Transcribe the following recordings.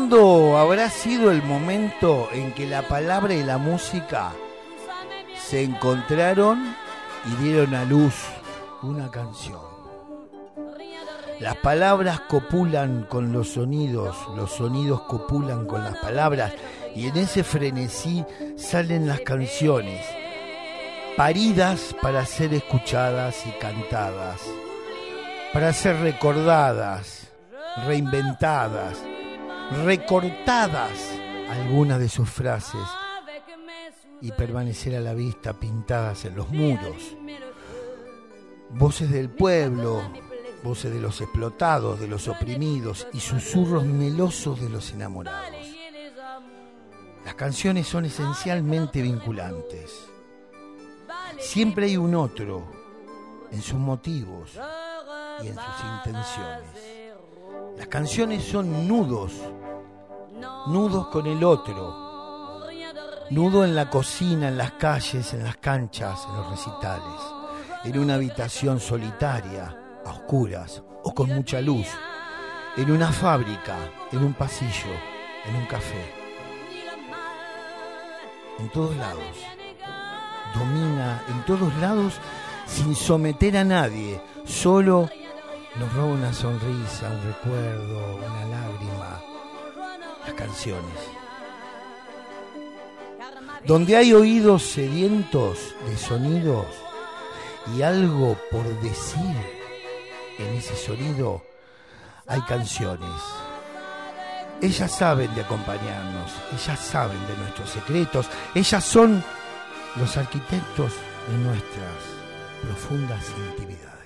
¿Cuándo habrá sido el momento en que la palabra y la música se encontraron y dieron a luz una canción? Las palabras copulan con los sonidos, los sonidos copulan con las palabras y en ese frenesí salen las canciones, paridas para ser escuchadas y cantadas, para ser recordadas, reinventadas, recortadas algunas de sus frases y permanecer a la vista pintadas en los muros. Voces del pueblo, voces de los explotados, de los oprimidos y susurros melosos de los enamorados. Las canciones son esencialmente vinculantes. Siempre hay un otro en sus motivos y en sus intenciones. Las canciones son nudos, nudos con el otro, nudo en la cocina, en las calles, en las canchas, en los recitales, en una habitación solitaria, a oscuras o con mucha luz, en una fábrica, en un pasillo, en un café. En todos lados. Domina en todos lados sin someter a nadie, solo nos roba una sonrisa, un recuerdo, una lágrima, las canciones. Donde hay oídos sedientos de sonidos y algo por decir, en ese sonido hay canciones. Ellas saben de acompañarnos, ellas saben de nuestros secretos, ellas son los arquitectos de nuestras profundas intimidades.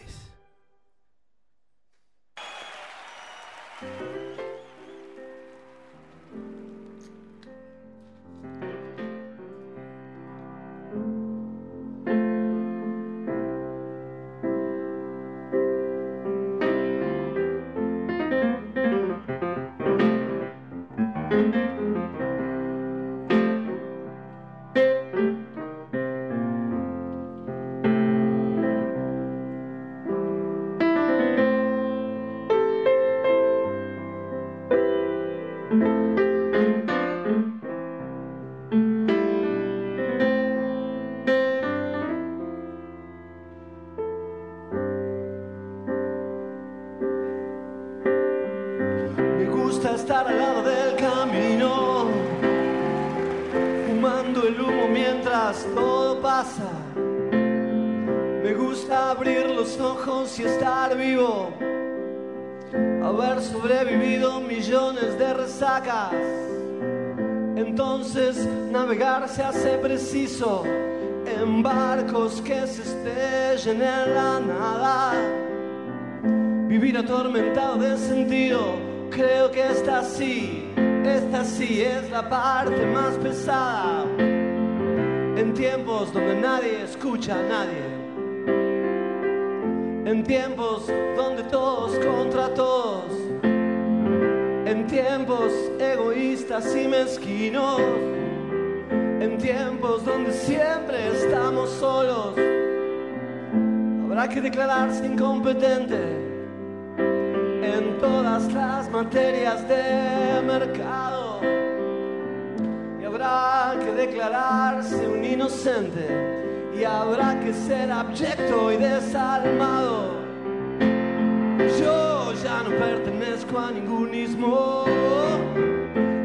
Egoístas y mezquinos en tiempos donde siempre estamos solos, habrá que declararse incompetente en todas las materias de mercado. Y habrá que declararse un inocente y habrá que ser abyecto y desalmado. Yo ya no pertenezco a ningún ismo,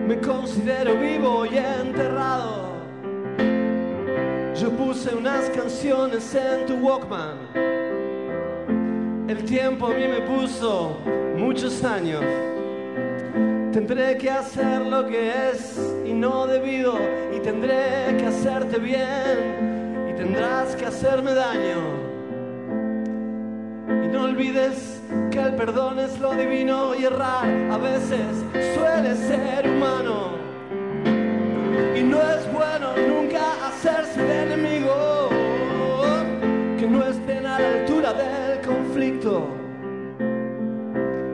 me considero vivo y enterrado. Yo puse unas canciones en tu Walkman. El tiempo a mí me puso muchos años. Tendré que hacer lo que es y no debido. Y tendré que hacerte bien. Y tendrás que hacerme daño. Y no olvides que el perdón es lo divino y errar a veces suele ser humano. Y no es bueno nunca hacerse de enemigo que no estén a la altura del conflicto,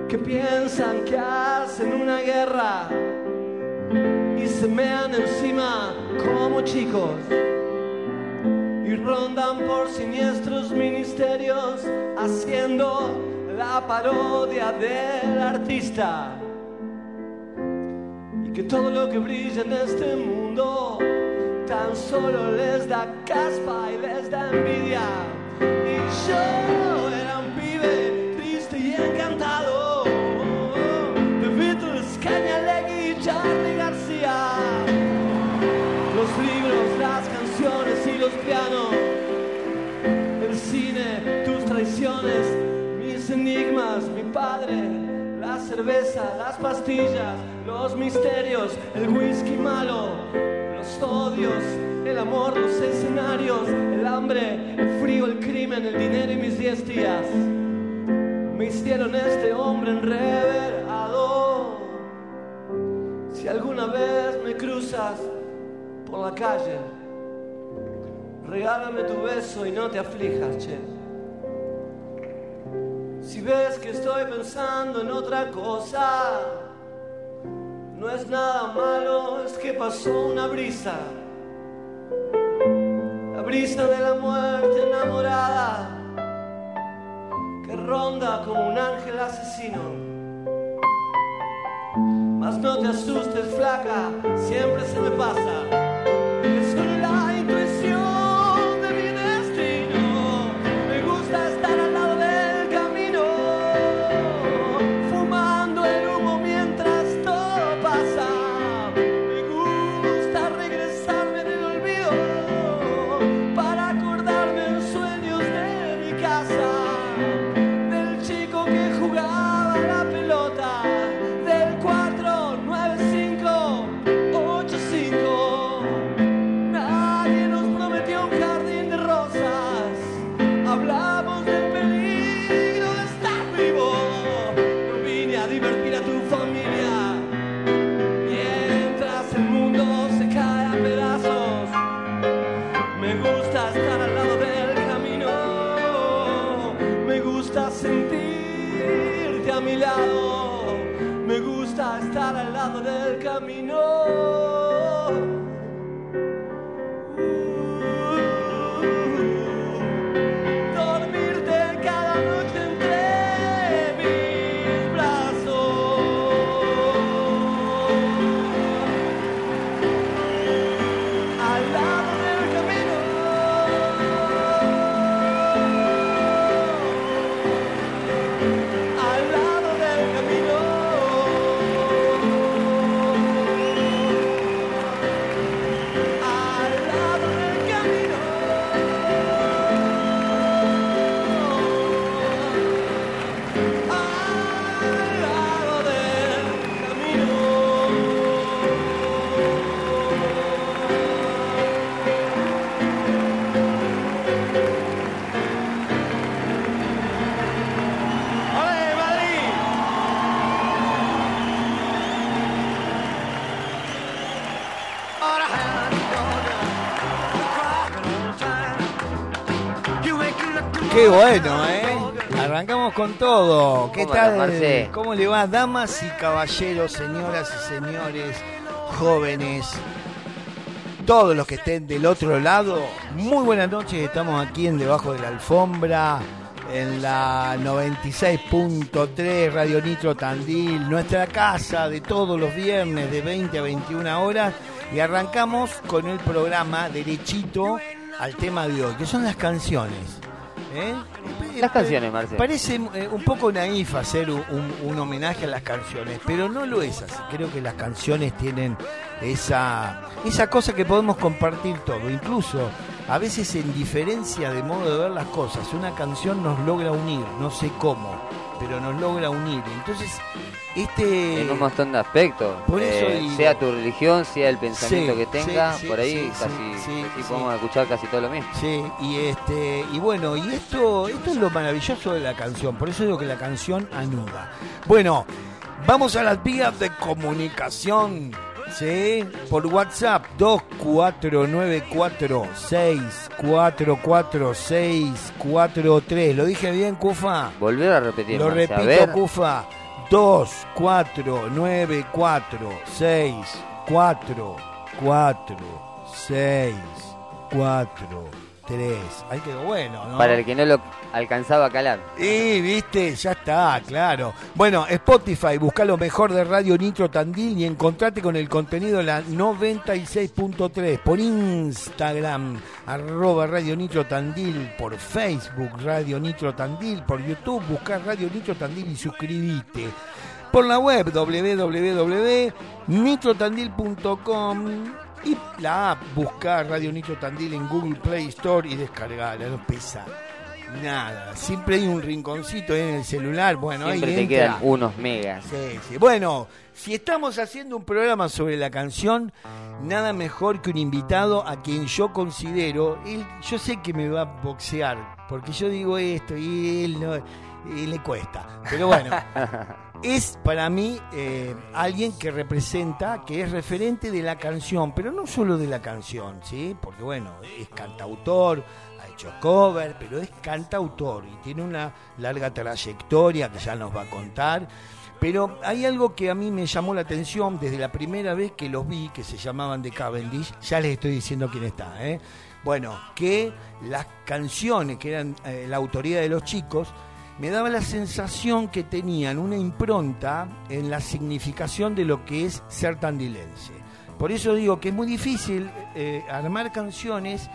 que piensan que hacen una guerra y se mean encima como chicos y rondan por siniestros ministerios haciendo la parodia del artista y que todo lo que brilla en este mundo tan solo les da caspa y les da envidia. Y yo cerveza, las pastillas, los misterios, el whisky malo, los odios, el amor, los escenarios, el hambre, el frío, el crimen, el dinero y mis diez días. Me hicieron este hombre enreverado. Si alguna vez me cruzas por la calle, regálame tu beso y no te aflijas, che. Si ves que estoy pensando en otra cosa, no es nada malo, es que pasó una brisa. La brisa de la muerte enamorada que ronda como un ángel asesino. Mas no te asustes, flaca, siempre se me pasa. Bueno, ¿eh? Arrancamos con todo. ¿Qué ¿Cómo tal? Marce? ¿Cómo le va, damas y caballeros, señoras y señores, jóvenes? Todos los que estén del otro lado, muy buenas noches. Estamos aquí en Debajo de la Alfombra, en la 96.3 Radio Nitro Tandil, nuestra casa de todos los viernes de 20 a 21 horas. Y arrancamos con el programa derechito al tema de hoy, que son las canciones. ¿Eh? Las canciones, Marce. Parece eh, un poco naif hacer un, un- un homenaje a las canciones, pero no lo es así. Creo que las canciones tienen esa, esa cosa que podemos compartir todo. Incluso a veces en diferencia de modo de ver las cosas, una canción nos logra unir, no sé cómo, pero nos logra unir. Entonces, este... En un montón de aspectos. Por eso Eh, digo. sea tu religión, sea el pensamiento Sí, que tenga, sí, por ahí sí, casi, podemos escuchar casi todo lo mismo. Sí, y este y bueno, y esto esto es lo maravilloso de la canción, por eso digo que la canción anuda. Bueno, vamos a las vías de comunicación. Sí, por WhatsApp 2494644643. ¿Lo dije bien, Cufa? Volver a repetir. Lo Marce, a repito, ver, Cufa. 2, 4, 9, 4, 6, 4, 4, 6, 4, tres. Ahí quedó bueno, ¿no? Para el que no lo alcanzaba a calar. Y viste, ya está, claro. Bueno, Spotify, busca lo mejor de Radio Nitro Tandil y encontrate con el contenido de la 96.3. Por Instagram, arroba Radio Nitro Tandil. Por Facebook, Radio Nitro Tandil. Por YouTube, busca Radio Nitro Tandil y suscribite. Por la web, www.nitrotandil.com. Y la app, buscar Radio Nitro Tandil en Google Play Store y descargarla, no pesa nada. Siempre hay un rinconcito ahí en el celular, bueno, Siempre ahí te entra. quedan unos megas. Sí, sí. Bueno, si estamos haciendo un programa sobre la canción, nada mejor que un invitado a quien yo considero, él, yo sé que me va a boxear, porque yo digo esto y él no, y le cuesta. Pero bueno, es para mí eh, alguien que representa, que es referente de la canción, pero no solo de la canción, ¿sí? Porque bueno, es cantautor, ha hecho cover, pero es cantautor y tiene una larga trayectoria que ya nos va a contar. Pero hay algo que a mí me llamó la atención desde la primera vez que los vi, que se llamaban de Cavendish, ya les estoy diciendo quién está, ¿eh? Bueno, que las canciones que eran eh, la autoría de los chicos, me daba la sensación que tenían una impronta en la significación de lo que es ser tandilense. Por eso digo que es muy difícil eh, armar canciones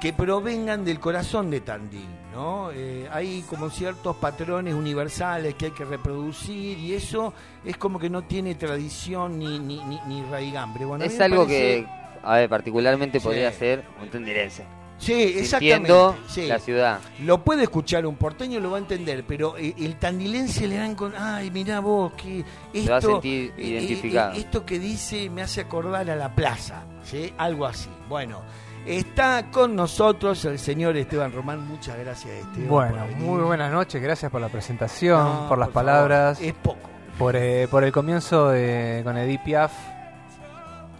que provengan del corazón de Tandil, ¿no? Eh, hay como ciertos patrones universales que hay que reproducir y eso es como que no tiene tradición ni, ni, ni, ni raigambre. Bueno, Es algo parece- que, a ver, particularmente Sí. podría ser un tendirense. Sí, exactamente. Sí. la ciudad. Lo puede escuchar un porteño, lo va a entender, pero eh, el tandilense le dan con, ay, mirá vos, que esto, va a sentir eh, identificado. eh, esto que dice me hace acordar a la plaza, ¿sí? Algo así. Bueno, está con nosotros el señor Esteban Román. Muchas gracias, Esteban. Bueno, muy buenas noches, gracias por la presentación, No, por las palabras, es poco. por, eh, por el comienzo de, con Edith Piaf,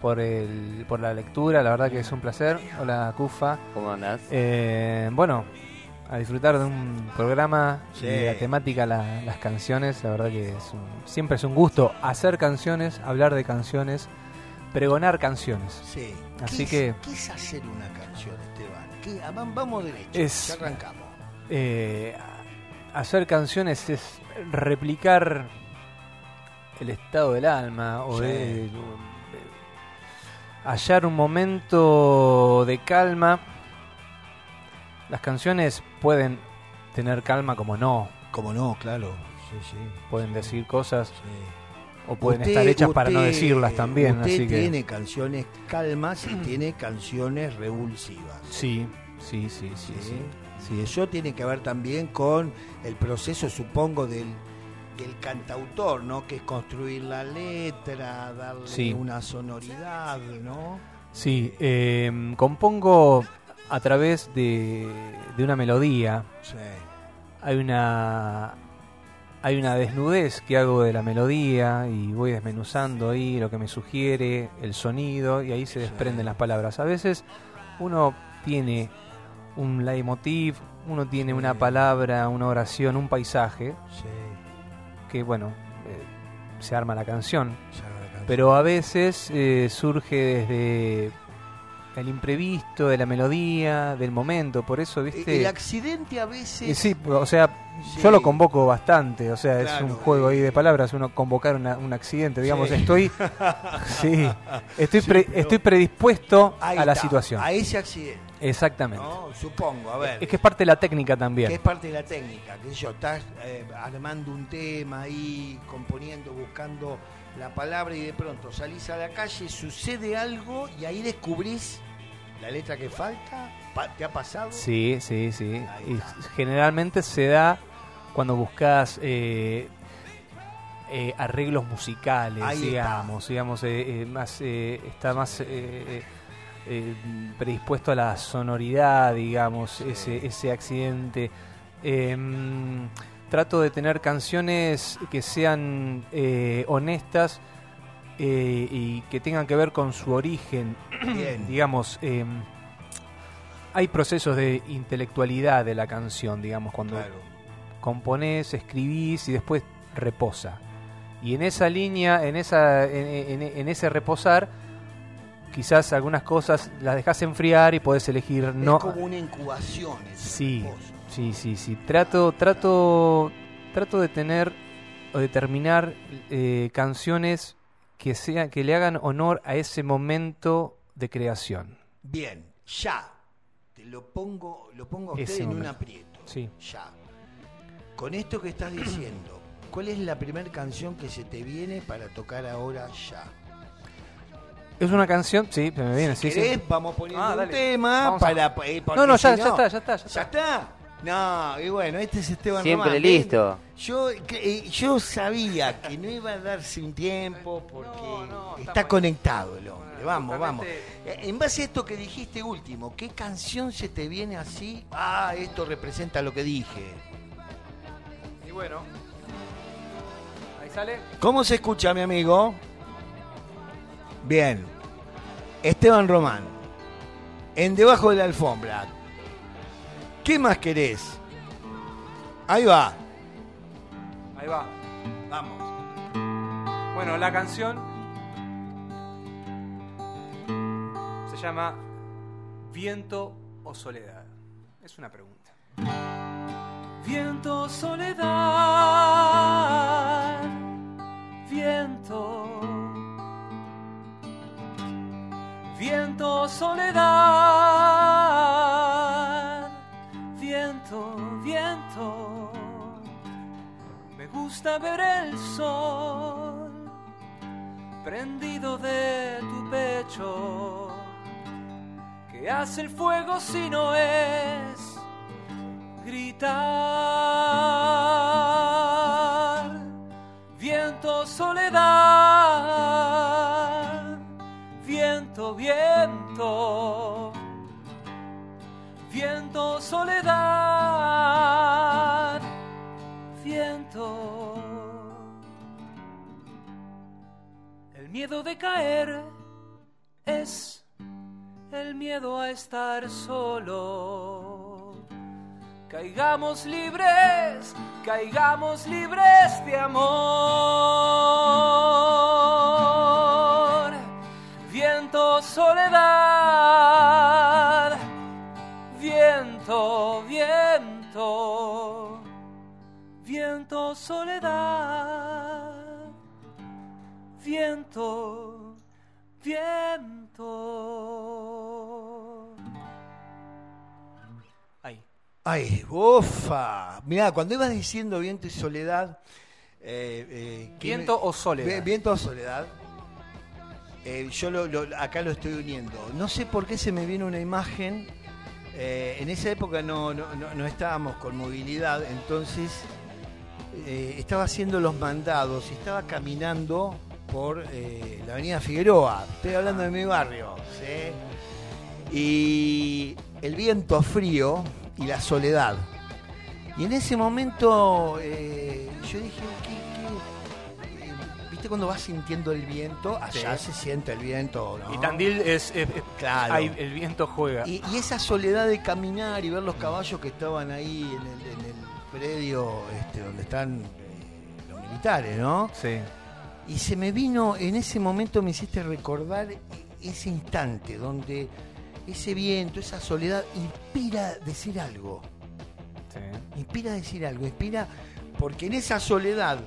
por, el, por la lectura, la verdad que es un placer. Hola, Cufa. ¿Cómo andás? Eh, bueno, a disfrutar de un programa Sí. y la temática, la- las canciones, la verdad que es un- siempre es un gusto hacer canciones, hablar de canciones, pregonar canciones. Sí. Así ¿Qué es- que- ¿Qué es hacer una canción, Esteban? ¿Qué- ah, vam- Vamos derecho, Es- arrancamos. Eh, hacer canciones es replicar el estado del alma o Sí. de, de- hallar un momento de calma. Las canciones pueden tener calma como no, Como no, claro. Sí, sí. pueden decir cosas o pueden Usted- estar hechas para no decirlas también, Usted así que tiene canciones calmas y tiene canciones revulsivas. sí, sí, sí, ¿sí? sí. Sí, eso tiene que ver también con el proceso, supongo, del, del cantautor, ¿no? Que es construir la letra, darle Sí. una sonoridad, ¿no? Sí, eh, compongo a través de, de una melodía. Sí. hay una hay una desnudez que hago de la melodía y voy desmenuzando ahí lo que me sugiere el sonido y ahí se desprenden las palabras a veces uno tiene un leitmotiv uno tiene una palabra una oración un paisaje Sí. Que bueno eh, se arma la canción pero a veces eh, surge desde el imprevisto de la melodía del momento por eso viste El accidente a veces. y sí, o sea, Sí. yo lo convoco bastante, o sea, es un juego ahí eh. de palabras, uno convocar una- un accidente, digamos, Sí. estoy, sí, estoy, Sí, pre- estoy predispuesto a la está, situación. A ese accidente. Exactamente. ¿no? Supongo, a ver. Es que es parte de la técnica que también. es parte de la técnica, que yo, estás eh, armando un tema ahí, componiendo, buscando la palabra y de pronto salís a la calle, sucede algo y ahí descubrís la letra que falta. ¿Te ha pasado? Sí, sí, sí. Y generalmente se da cuando buscas eh, eh, arreglos musicales, Ahí está. digamos, digamos, eh, eh, más eh, está más eh, predispuesto a la sonoridad, digamos, ese, ese accidente. Em, trato de tener canciones que sean eh, honestas eh, y que tengan que ver con su origen, Bien. digamos. em, hay procesos de intelectualidad de la canción, digamos, cuando Claro. componés, escribís y después reposa. Y en esa línea, en, esa, en, en- en ese reposar, quizás algunas cosas las dejas enfriar y podés elegir no. es como una incubación. Sí, sí, sí, sí. Trato, trato, trato de tener o de terminar eh, canciones que sea, que le hagan honor a ese momento de creación. Bien, ya. Te lo pongo, lo pongo a usted Ese en un aprieto. Sí. Ya. Con esto que estás diciendo, ¿cuál es la primera canción que se te viene para tocar ahora ya? Es una canción, sí, me viene, sí, sí. ¿Querés? Vamos poniendo Ah, un dale. tema Vamos a- para. eh, No, no, ya, si ya está, ya está, ya ¿Ya está? No, y bueno, este es Esteban Siempre listo. Yo, eh, yo sabía que no iba a darse un tiempo porque No, no, está, está conectado el hombre. Vamos, vamos. Justamente- Eh, En base a esto que dijiste último, ¿qué canción se te viene así? Ah, esto representa lo que dije. Y bueno, ahí sale. ¿Cómo se escucha, mi amigo? Bien. Esteban Román. En Debajo de la Alfombra. ¿Qué más querés? Ahí va. Ahí va. Vamos. Bueno, la canción se llama Viento o Soledad. Es una pregunta. Viento, soledad, viento. Viento, soledad, viento, viento. Me gusta ver el sol prendido de tu pecho. ¿Qué hace el fuego si no es gritar? Miedo de caer es el miedo a estar solo. Caigamos libres, caigamos libres de amor. Viento, soledad, viento, viento, viento, soledad viento, viento. Ahí. Ay, bofa. Mirá, cuando ibas diciendo viento y soledad. eh, eh, ¿qué Viento me- o soledad. Vi- Viento o soledad. eh, yo lo- lo- acá lo estoy uniendo. No sé por qué se me viene una imagen. eh, en esa época no, no, no- no estábamos con movilidad, entonces eh, estaba haciendo los mandados y estaba caminando por eh, la avenida Figueroa. Estoy hablando de mi barrio. ¿sí? Y el viento frío y la soledad. Y en ese momento eh, yo dije, ¿qué, qué? Eh, ¿viste cuando vas sintiendo el viento? Allá Sí. se siente el viento, ¿no? Y Tandil es. es- es- Claro. el viento juega. Y, y esa soledad de caminar y ver los caballos que estaban ahí en el, en el predio este, donde están los militares, ¿no? Sí. Y se me vino, en ese momento me hiciste recordar ese instante donde ese viento, esa soledad inspira decir algo. sí. Inspira decir algo, inspira porque en esa soledad,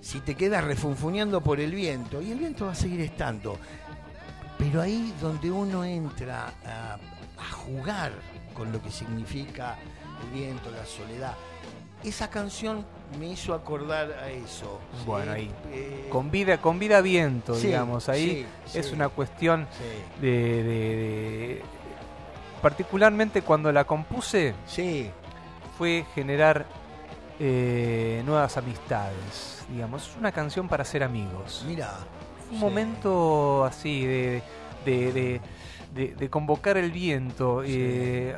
si te quedas refunfuñando por el viento, y el viento va a seguir estando, pero ahí donde uno entra a, a jugar con lo que significa el viento, la soledad, esa canción me hizo acordar a eso. ¿sí? Bueno, ahí. Eh, Con vida, con vida viento, Sí, digamos. Ahí sí, es una cuestión de, de- de- Particularmente cuando la compuse, sí, fue generar eh, nuevas amistades. Digamos, es una canción para ser amigos. mira. un momento así de, de, de- convocar el viento. eh,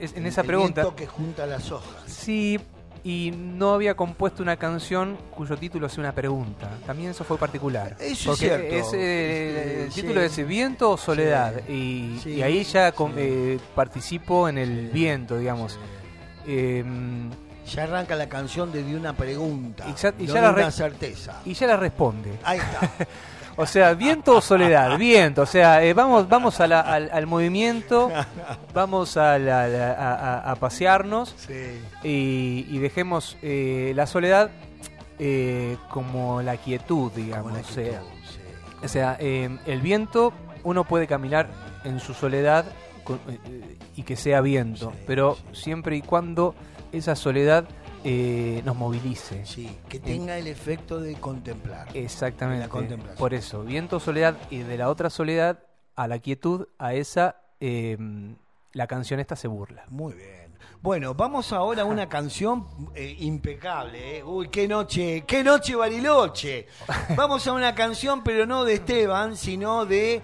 es- en El- esa el pregunta. viento que junta las hojas. Sí, y no había compuesto una canción cuyo título sea una pregunta. También eso fue particular. Eso es Porque cierto. es, eh, Este, el título es Viento o Soledad. Sí, Y, sí, y ahí ya sí. eh, participo en el viento, digamos. Eh, Ya arranca la canción desde una pregunta, Y ya- y no ya de la una certeza. y ya la responde. Ahí está. O sea, viento o soledad, viento. O sea, eh, vamos, vamos a la- al, al movimiento, vamos a, la- la- a- a- a pasearnos Sí. y, y dejemos eh, la soledad eh, como la quietud, digamos. La o sea, o sea, eh, el viento, uno puede caminar en su soledad con- eh, y que sea viento, Sí, pero sí. siempre y cuando esa soledad eh, nos movilice. Sí, que tenga el efecto de contemplar. Exactamente. La contemplación. Por eso, viento, soledad y de la otra soledad a la quietud, a esa, eh, la canción esta se burla. Muy bien. Bueno, vamos ahora a una canción eh, impecable. ¿eh? Uy, qué noche, qué noche Bariloche. Vamos a una canción, pero no de Esteban, sino de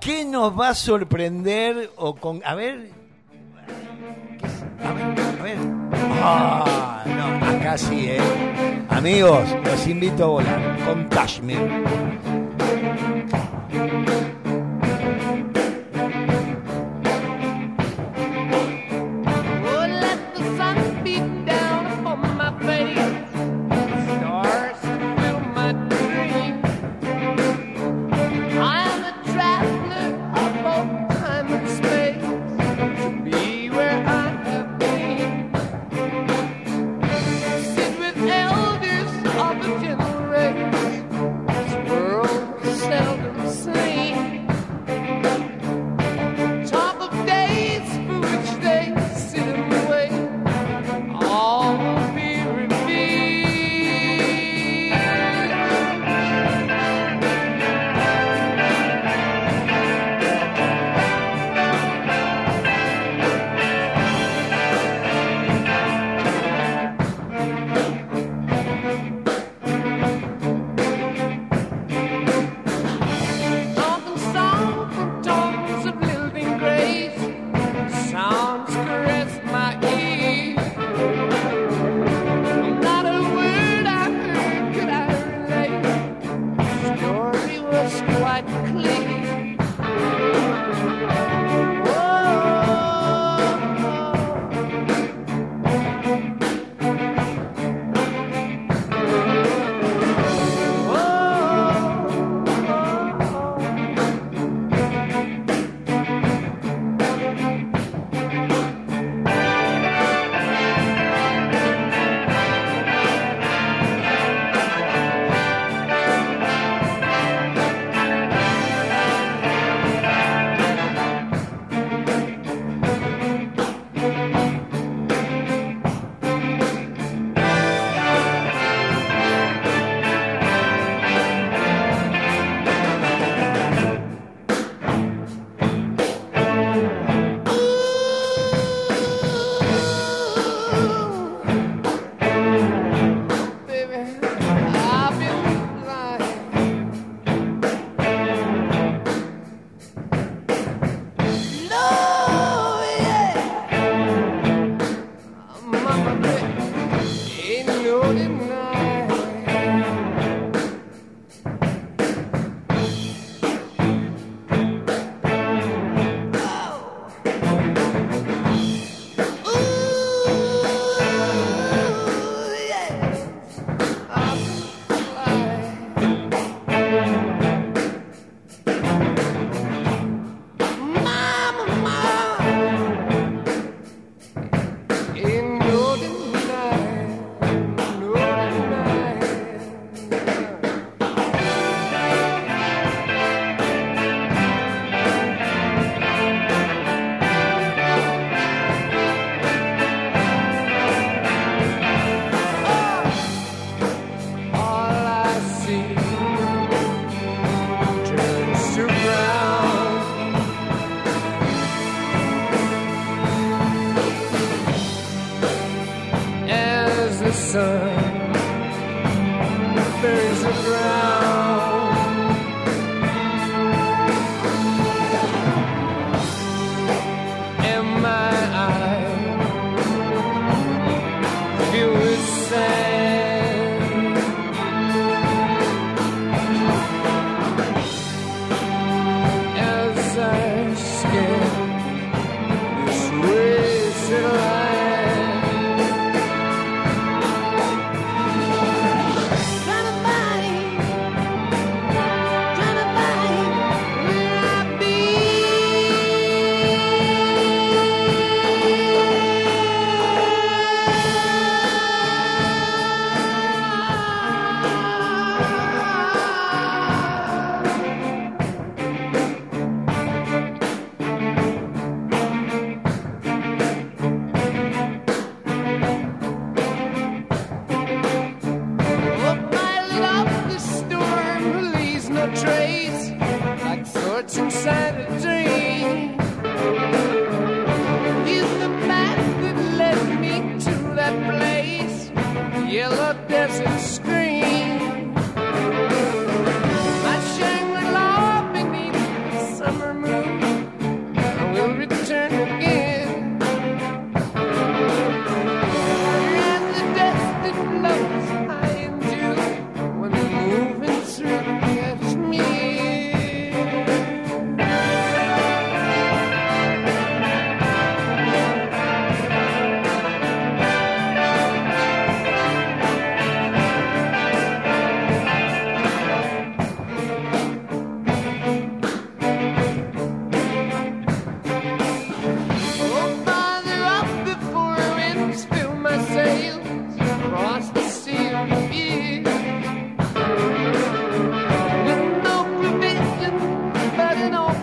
qué nos va a sorprender o con. A ver. A ver, a ver. Ah, no, acá sí, ¿eh? Amigos, los invito a volar con Kashmir.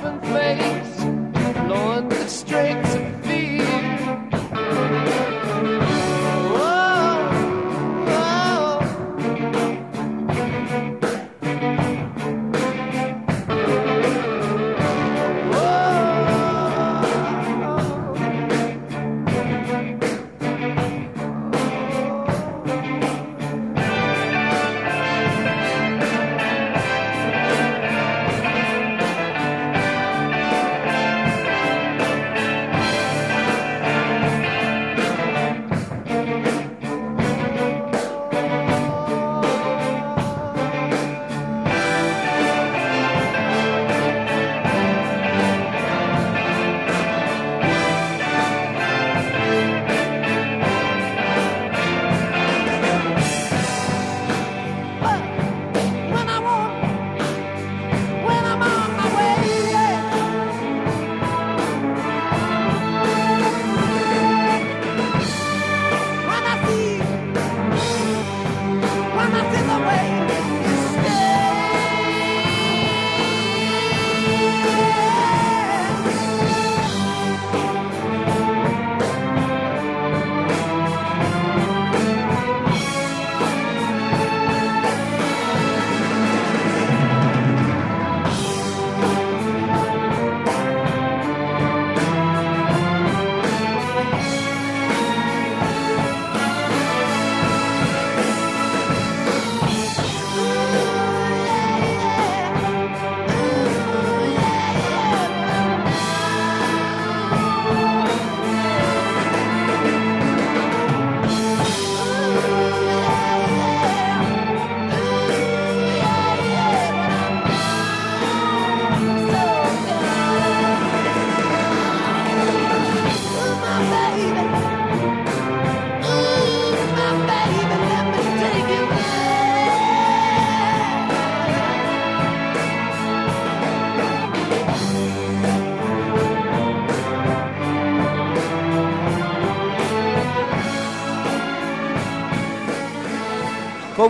Even fading.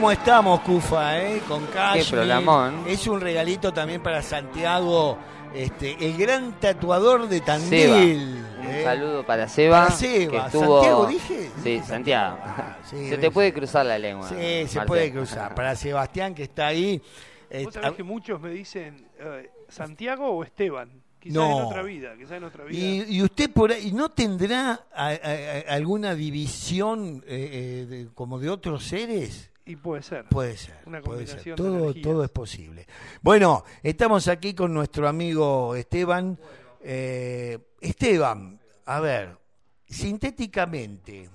¿Cómo estamos, Cufa, eh? Con programón. Es un regalito también para Santiago, este, el gran tatuador de Tandil. Un eh. saludo para Seba. Para Seba. Que estuvo... ¿Santiago dije? Sí, Santiago. Ah, sí, se te puede cruzar la lengua. Sí, se puede cruzar. Para Sebastián, que está ahí. eh, Vos sabés que muchos me dicen eh, Santiago o Esteban. Quizás No. en otra vida, quizás en otra vida. y, y usted por ahí, ¿no tendrá a- a- a- alguna división eh, de- como de otros seres? Y puede ser. Puede ser, Una puede ser. combinación de Todo, todo es posible. Bueno, estamos aquí con nuestro amigo Esteban. Eh, Esteban, a ver, sintéticamente,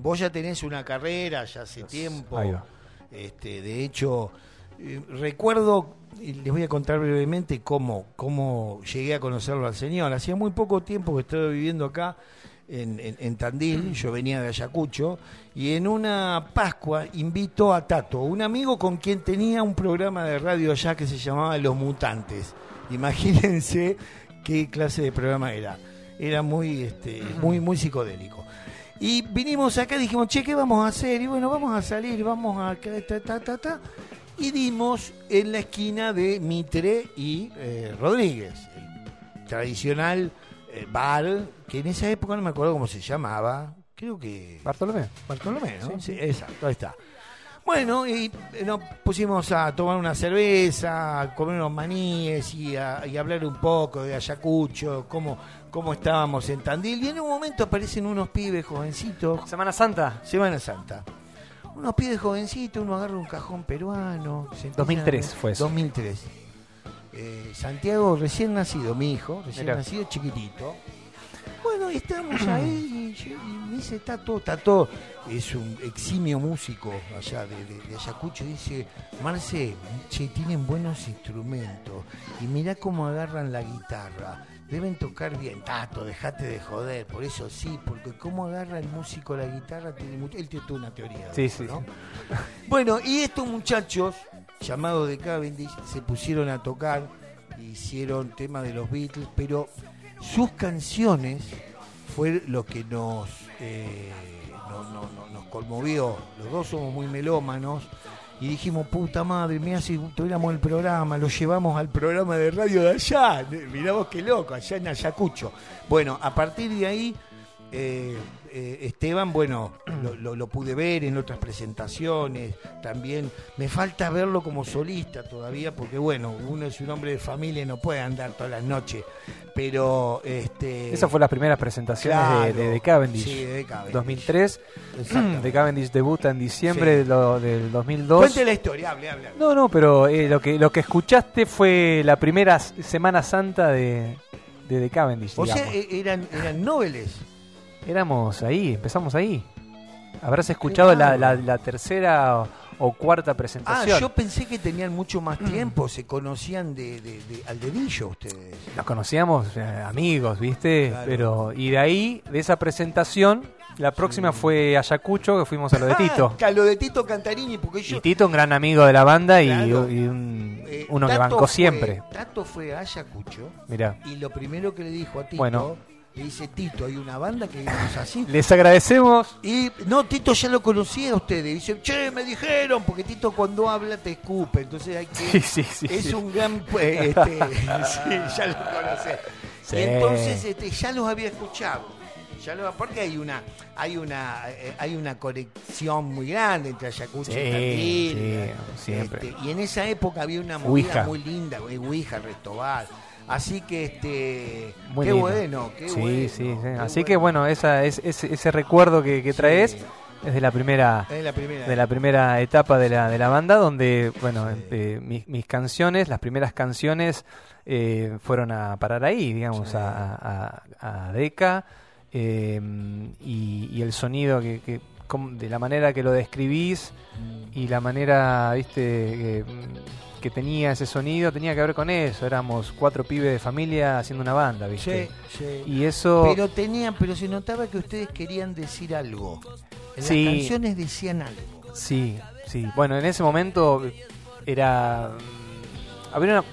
vos ya tenés una carrera ya hace tiempo. Ahí va. Este, de hecho, eh, recuerdo, y les voy a contar brevemente cómo, cómo llegué a conocerlo al señor. Hacía muy poco tiempo que estaba viviendo acá en, en- en Tandil, yo venía de Ayacucho, y en una Pascua invitó a Tato, un amigo con quien tenía un programa de radio allá que se llamaba Los Mutantes. Imagínense qué clase de programa era. Era muy, este, muy, muy psicodélico. Y vinimos acá y dijimos, che, ¿qué vamos a hacer? Y bueno, vamos a salir, vamos a... Ta, ta, ta, ta. Y dimos en la esquina de Mitre y eh, Rodríguez, el tradicional eh, bar, que en esa época no me acuerdo cómo se llamaba, creo que... Bartolomé. Bartolomé, ¿no? Sí, exacto, ahí está. Bueno, y eh, nos pusimos a tomar una cerveza, a comer unos maníes y a, y a hablar un poco de Ayacucho, cómo, cómo estábamos en Tandil. Y en un momento aparecen unos pibes jovencitos, Semana Santa. Semana Santa. Unos pibes jovencitos, uno agarra un cajón peruano. se empieza- 2003 fue eso. 2003. Eh, Santiago recién nacido, mi hijo, recién Mirá. nacido, chiquitito. Bueno, y estamos ahí y, yo- y me dice, está todo, está todo. Es un eximio músico allá de, de- de Ayacucho. Dice, Marce, che, tienen buenos instrumentos. Y mirá cómo agarran la guitarra. Deben tocar bien. Tato, dejate de joder. Por eso sí, porque cómo agarra el músico la guitarra tiene mucho. Él tiene toda una teoría. Sí, eso, sí, ¿no? sí. Bueno, y estos muchachos, llamados de Cavendish, se pusieron a tocar, hicieron tema de los Beatles, pero sus canciones fue lo que nos, eh, no- no- no- nos conmovió. Los dos somos muy melómanos. Y dijimos, puta madre, mira si tuviéramos el programa, lo llevamos al programa de radio de allá. Miramos qué loco, allá en Ayacucho. Bueno, a partir de ahí, eh, eh, Esteban, bueno, lo, lo- lo pude ver en otras presentaciones, también me falta verlo como solista todavía, porque bueno, uno es un hombre de familia y no puede andar todas las noches, pero este... Esas fueron las primeras presentaciones de- claro, de, de Cavendish. sí, de Cavendish. 2003. Exactamente. De Cavendish debuta en diciembre Sí. de lo- del 2002. Cuente la historia, hable, hable. No, no, pero eh, lo que lo que escuchaste fue la primera Semana Santa de, de, de Cavendish. O sea, digamos. eh, eran, eran noveles. Éramos ahí, empezamos ahí. Habrás escuchado la, la- la tercera o, o cuarta Ah, presentación. yo pensé que tenían mucho más tiempo, se conocían de, de- de- al dedillo ustedes. Nos conocíamos eh, amigos, ¿viste? Claro. Pero y de ahí, de esa presentación, la próxima fue Ayacucho, que fuimos a lo de Tito. Ah, lo de Tito Cantarini, porque yo... Y Tito, un gran amigo de la banda y, Claro. y un- eh, uno que bancó fue- siempre. Tato fue a Ayacucho Mirá. y lo primero que le dijo a Tito, Bueno. Le dice, Tito, hay una banda que vimos así. Les agradecemos. Y no, Tito ya lo conocía a ustedes. Dice, che, me dijeron, porque Tito cuando habla te escupe, entonces hay que... sí, sí. es sí. un gran... este, sí, ya lo. Sí. Y entonces este, ya los había escuchado. Ya lo, porque hay una hay una eh, hay una conexión muy grande entre Ayacucho Sí, y Tandil. sí, siempre. Este, y en esa época había una movida Ouija. muy linda, eh, Ouija, Restobal. Así que este Muy qué lindo. bueno, qué sí, bueno. sí, sí. qué Así que bueno, esa, es, ese, ese recuerdo que, que Sí. traes es de la primera Es la primera. de la primera etapa de la, de la banda donde bueno Sí. eh, mis, mis canciones las primeras canciones eh, fueron a parar ahí digamos Sí. a, a, a Deca eh, y, y el sonido que, que de la manera que lo describís y la manera viste que, que tenía ese sonido tenía que ver con eso éramos cuatro pibes de familia haciendo una banda viste Sí, sí. y eso Pero tenían, pero se notaba que ustedes querían decir algo. En Sí. las canciones decían algo. Sí, sí. Bueno, en ese momento era. mm, Había una,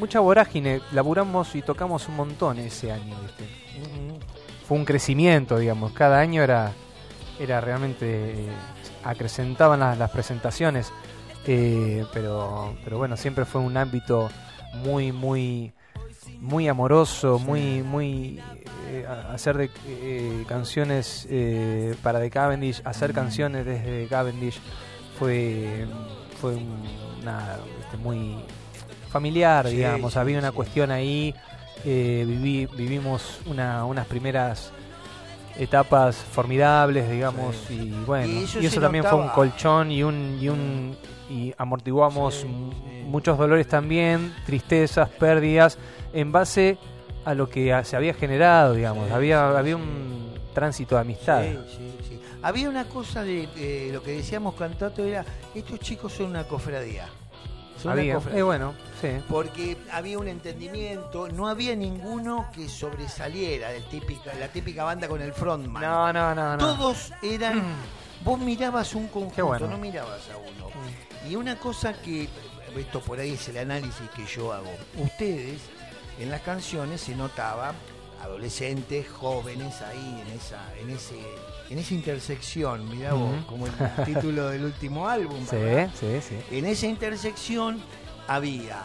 mucha vorágine. Laburamos y tocamos un montón ese año, ¿viste? Fue un crecimiento, digamos. Cada año era, era realmente. eh, acrecentaban las, las presentaciones. Eh, pero, pero bueno, siempre fue un ámbito muy, muy. Muy amoroso, muy, muy eh, hacer de, eh, canciones eh, para The Cavendish, hacer canciones desde Cavendish fue fue un- una este, muy familiar, Sí, digamos. sí, Había una cuestión ahí. eh, viví, vivimos una, unas primeras etapas formidables, digamos, Sí. y bueno, Y y eso también fue un colchón y un y un y amortiguamos muchos dolores también, tristezas, pérdidas, en base a lo que se había generado, digamos. Había había un tránsito de amistad. Sí, sí, sí. Había una cosa de, de lo que decíamos cantato era, estos chicos son una cofradía. Son una cofradía. eh, bueno, sí. Porque había un entendimiento, no había ninguno que sobresaliera de típica, la típica banda con el frontman. No, no, no, no. Todos eran, vos mirabas un conjunto, bueno. no mirabas a uno. Y una cosa que, esto por ahí es el análisis que yo hago, ustedes en las canciones se notaba adolescentes, jóvenes ahí en esa, en ese, en esa intersección, mirá vos, como el título del último álbum, Sí, sí, sí. En esa intersección había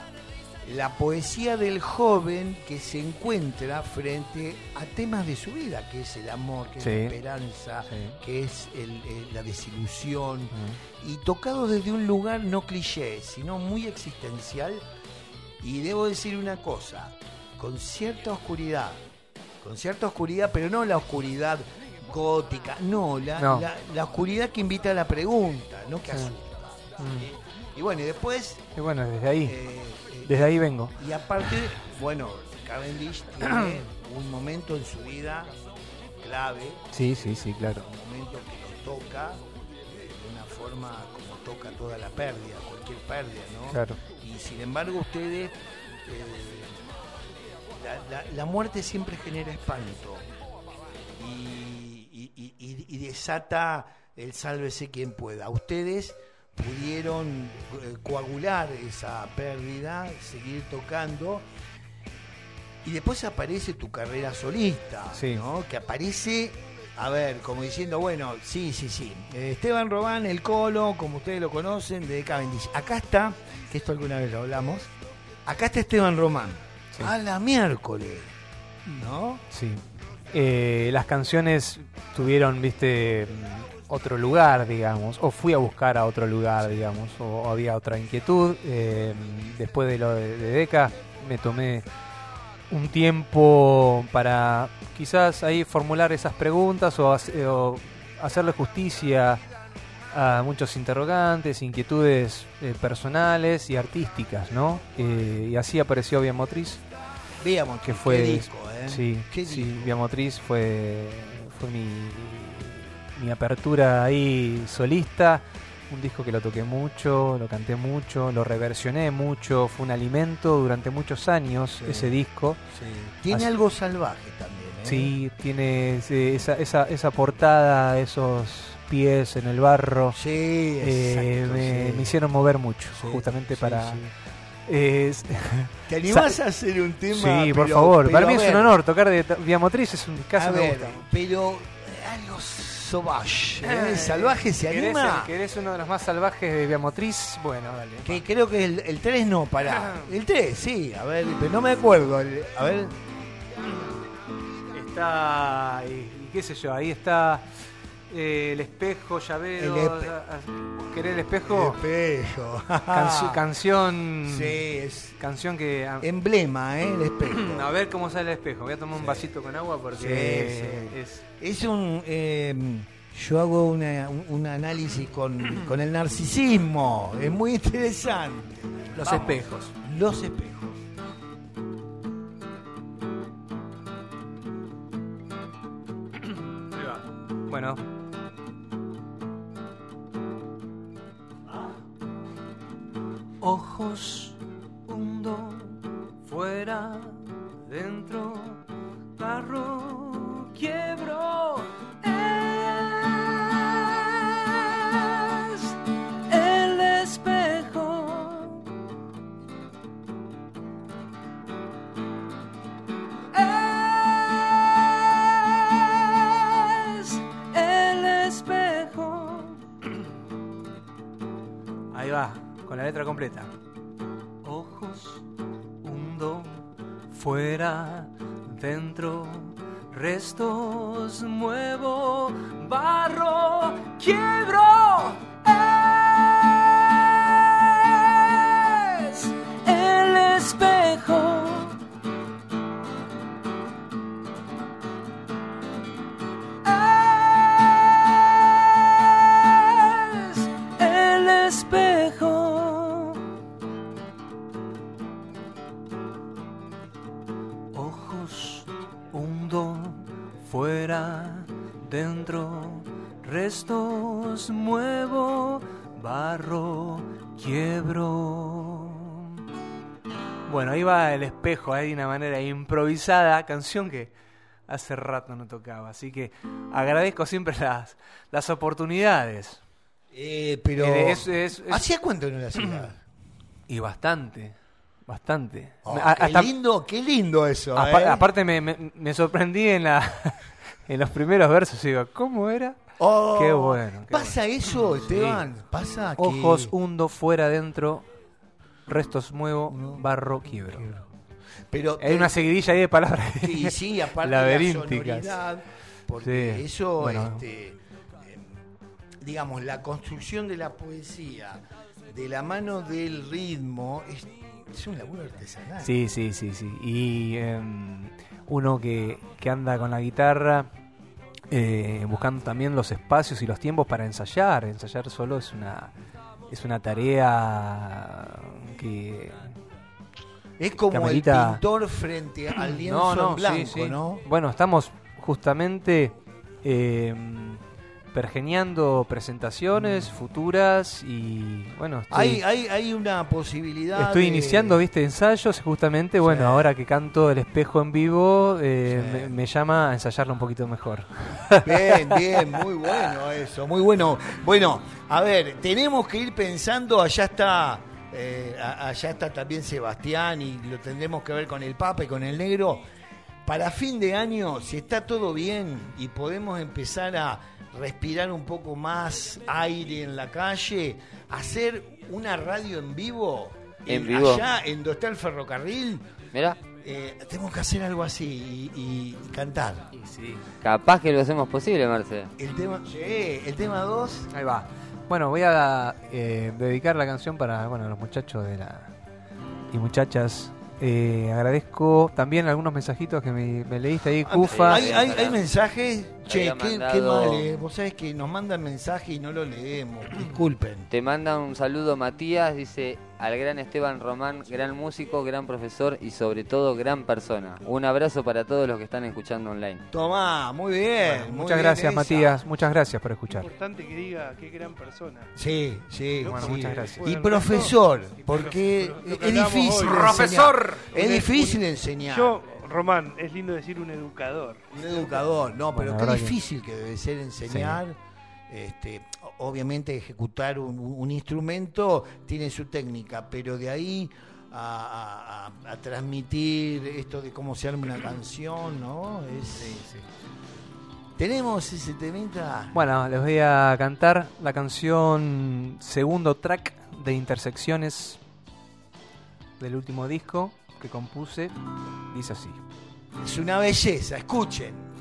la poesía del joven que se encuentra frente a temas de su vida, que es el amor, que Sí. es la esperanza, Sí. que es el- el- la desilusión, y tocado desde un lugar no cliché, sino muy existencial. Y debo decir una cosa, con cierta oscuridad, con cierta oscuridad, pero no la oscuridad gótica, no, la, No. la- la oscuridad que invita a la pregunta, no que Sí. asusta. Y bueno, y después, Y bueno, desde ahí, eh, desde ahí vengo. y aparte, bueno, Cavendish tiene un momento en su vida clave, Sí, sí, sí, claro. un momento que lo toca eh, de una forma como toca toda la pérdida, cualquier pérdida, ¿no? Claro. Y sin embargo ustedes, eh, la, la- la muerte siempre genera espanto y, y- y- y- y desata el sálvese quien pueda. Ustedes pudieron eh, coagular esa pérdida, seguir tocando. Y después aparece tu carrera solista, Sí. ¿no? Que aparece, a ver, como diciendo, bueno, sí, sí, sí. Esteban Robán, el Colo, como ustedes lo conocen, de Cavendish. Acá está, que esto alguna vez lo hablamos, acá está Esteban Román. Sí. A la miércoles, ¿no? Sí. Eh, las canciones tuvieron, viste, otro lugar, digamos, o fui a buscar a otro lugar, digamos, o había otra inquietud. Eh, después de lo de, de Deca, me tomé un tiempo para quizás ahí formular esas preguntas o, hace- o hacerle justicia a muchos interrogantes, inquietudes eh, personales y artísticas, ¿no? Eh, y así apareció Vía Motriz. Veamos Que fue- qué disco, ¿eh? Sí, Qué sí, disco. Vía Motriz fue, fue mi, mi apertura ahí solista. Un disco que lo toqué mucho, lo canté mucho, lo reversioné mucho. Fue un alimento durante muchos años Sí. ese disco. Tiene Así- algo salvaje también, ¿eh? Sí, tiene esa, esa, esa portada, esos pies en el barro. Sí, eh, exacto, me, sí. me hicieron mover mucho, Sí, justamente para... ¿Te animás a hacer un tema? sí, por favor. Para mí es un honor tocar de Vía Motriz, es un caso gusta. pero eh, algo sauvage, ¿eh? salvaje se ¿Querés, anima. el- querés uno de los más salvajes de Vía Motriz? Bueno, dale. Que creo que el, el 3 no, pará. El 3, sí, a ver, pero no me acuerdo. el- A ver, Está, y, y qué sé yo, ahí está eh, el espejo, llavero. El espe- a- a- ¿Querés el espejo? espejo. Canci- canción. sí, es Canción que. a- emblema, ¿eh? El espejo. a ver cómo sale el espejo. Voy a tomar un vasito con agua porque Sí, sí. es. Es un. eh, yo hago una- un, un análisis con, con el narcisismo. Es muy interesante. Los Vamos. espejos. Los espejos. Bueno. Ojos hundo fuera, dentro, barro, quiebro. Con la letra completa. Ojos hundo fuera, dentro, restos muevo, barro, quiebro. Restos muevo, barro, quiebro. Bueno, ahí va el espejo, ahí de una manera improvisada, canción que hace rato no tocaba. Así que agradezco siempre las, las oportunidades. Eh, pero. Eh, es- es- es- ¿Hacía cuánto no lo hacía? Y bastante, bastante. Oh, a- qué hasta- lindo, qué lindo eso. ¿eh? Aparte me, me- me sorprendí en, la, en los primeros versos. Digo, ¿cómo era? Oh, Qué bueno, qué ¿Pasa eso, Esteban? ¿Pasa que Ojos hundo fuera, adentro, restos muevo, Uno. barro, quiebro. Pero Hay una seguidilla ahí de palabras. Sí, sí, aparte de la laberínticas. sonoridad, porque Sí, eso, bueno. este, eh, digamos, la construcción de la poesía de la mano del ritmo es, es un laburo artesanal. Sí, sí, sí, sí. Y em, uno que, que anda con la guitarra eh, buscando también los espacios y los tiempos para ensayar. Ensayar solo es una es una tarea que Es como el pintor frente al lienzo en blanco, sí, sí. ¿no? Bueno, estamos justamente em, pergeñando presentaciones futuras y bueno, estoy, Hay, hay, hay una posibilidad. estoy de- iniciando, viste, ensayos justamente, bueno, ahora que canto el espejo en vivo, eh, Sí. me, me llama a ensayarlo un poquito mejor. Bien, bien, muy bueno eso, muy bueno. Bueno, a ver, tenemos que ir pensando, allá está, eh, allá está también Sebastián y lo tendremos que ver con el Papa y con el Negro. Para fin de año, si está todo bien y podemos empezar a respirar un poco más aire en la calle, hacer una radio en vivo, En eh, vivo. allá en donde está el ferrocarril, Mira, eh, tenemos que hacer algo así y, y- y cantar. capaz que lo hacemos posible, Marce. El tema, sí, el tema 2. Ahí va. Bueno, voy a eh, dedicar la canción para bueno, los muchachos de la y muchachas. Eh, agradezco también algunos mensajitos que me, me leíste ahí, Cufa. Hay, hay, hay mensajes, che, qué, mal, eh. Vos sabés que nos mandan mensajes y no lo leemos. Disculpen. Te manda un saludo Matías, dice al gran Esteban Román, gran músico, gran profesor y sobre todo gran persona. Un abrazo para todos los que están escuchando online. Tomá, muy bien. Bueno, muy muchas bien gracias, esa. Matías. Muchas gracias por escuchar. Importante que diga qué gran persona. Sí, sí, Bueno, sí. muchas gracias. Y profesor, y porque es difícil hoy. enseñar. Es difícil enseñar. Yo, Román, es lindo decir un educador. Un educador, no, pero qué que- difícil que... debe ser enseñar. Este, obviamente ejecutar un, un instrumento tiene su técnica, pero de ahí a, a- a- a transmitir esto de cómo se arma una canción, ¿no? Es, Tenemos ese temita. Bueno, les voy a cantar la canción segundo track de Intersecciones del último disco que compuse. Dice así. Es una belleza, escuchen.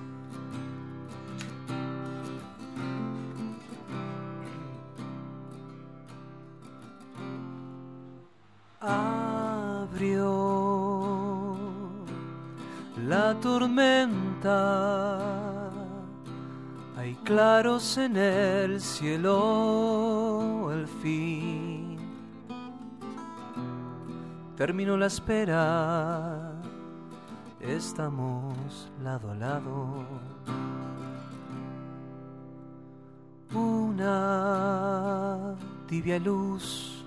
abrió la tormenta. Hay claros en el cielo al fin. Terminó la espera. Estamos lado a lado. Una tibia luz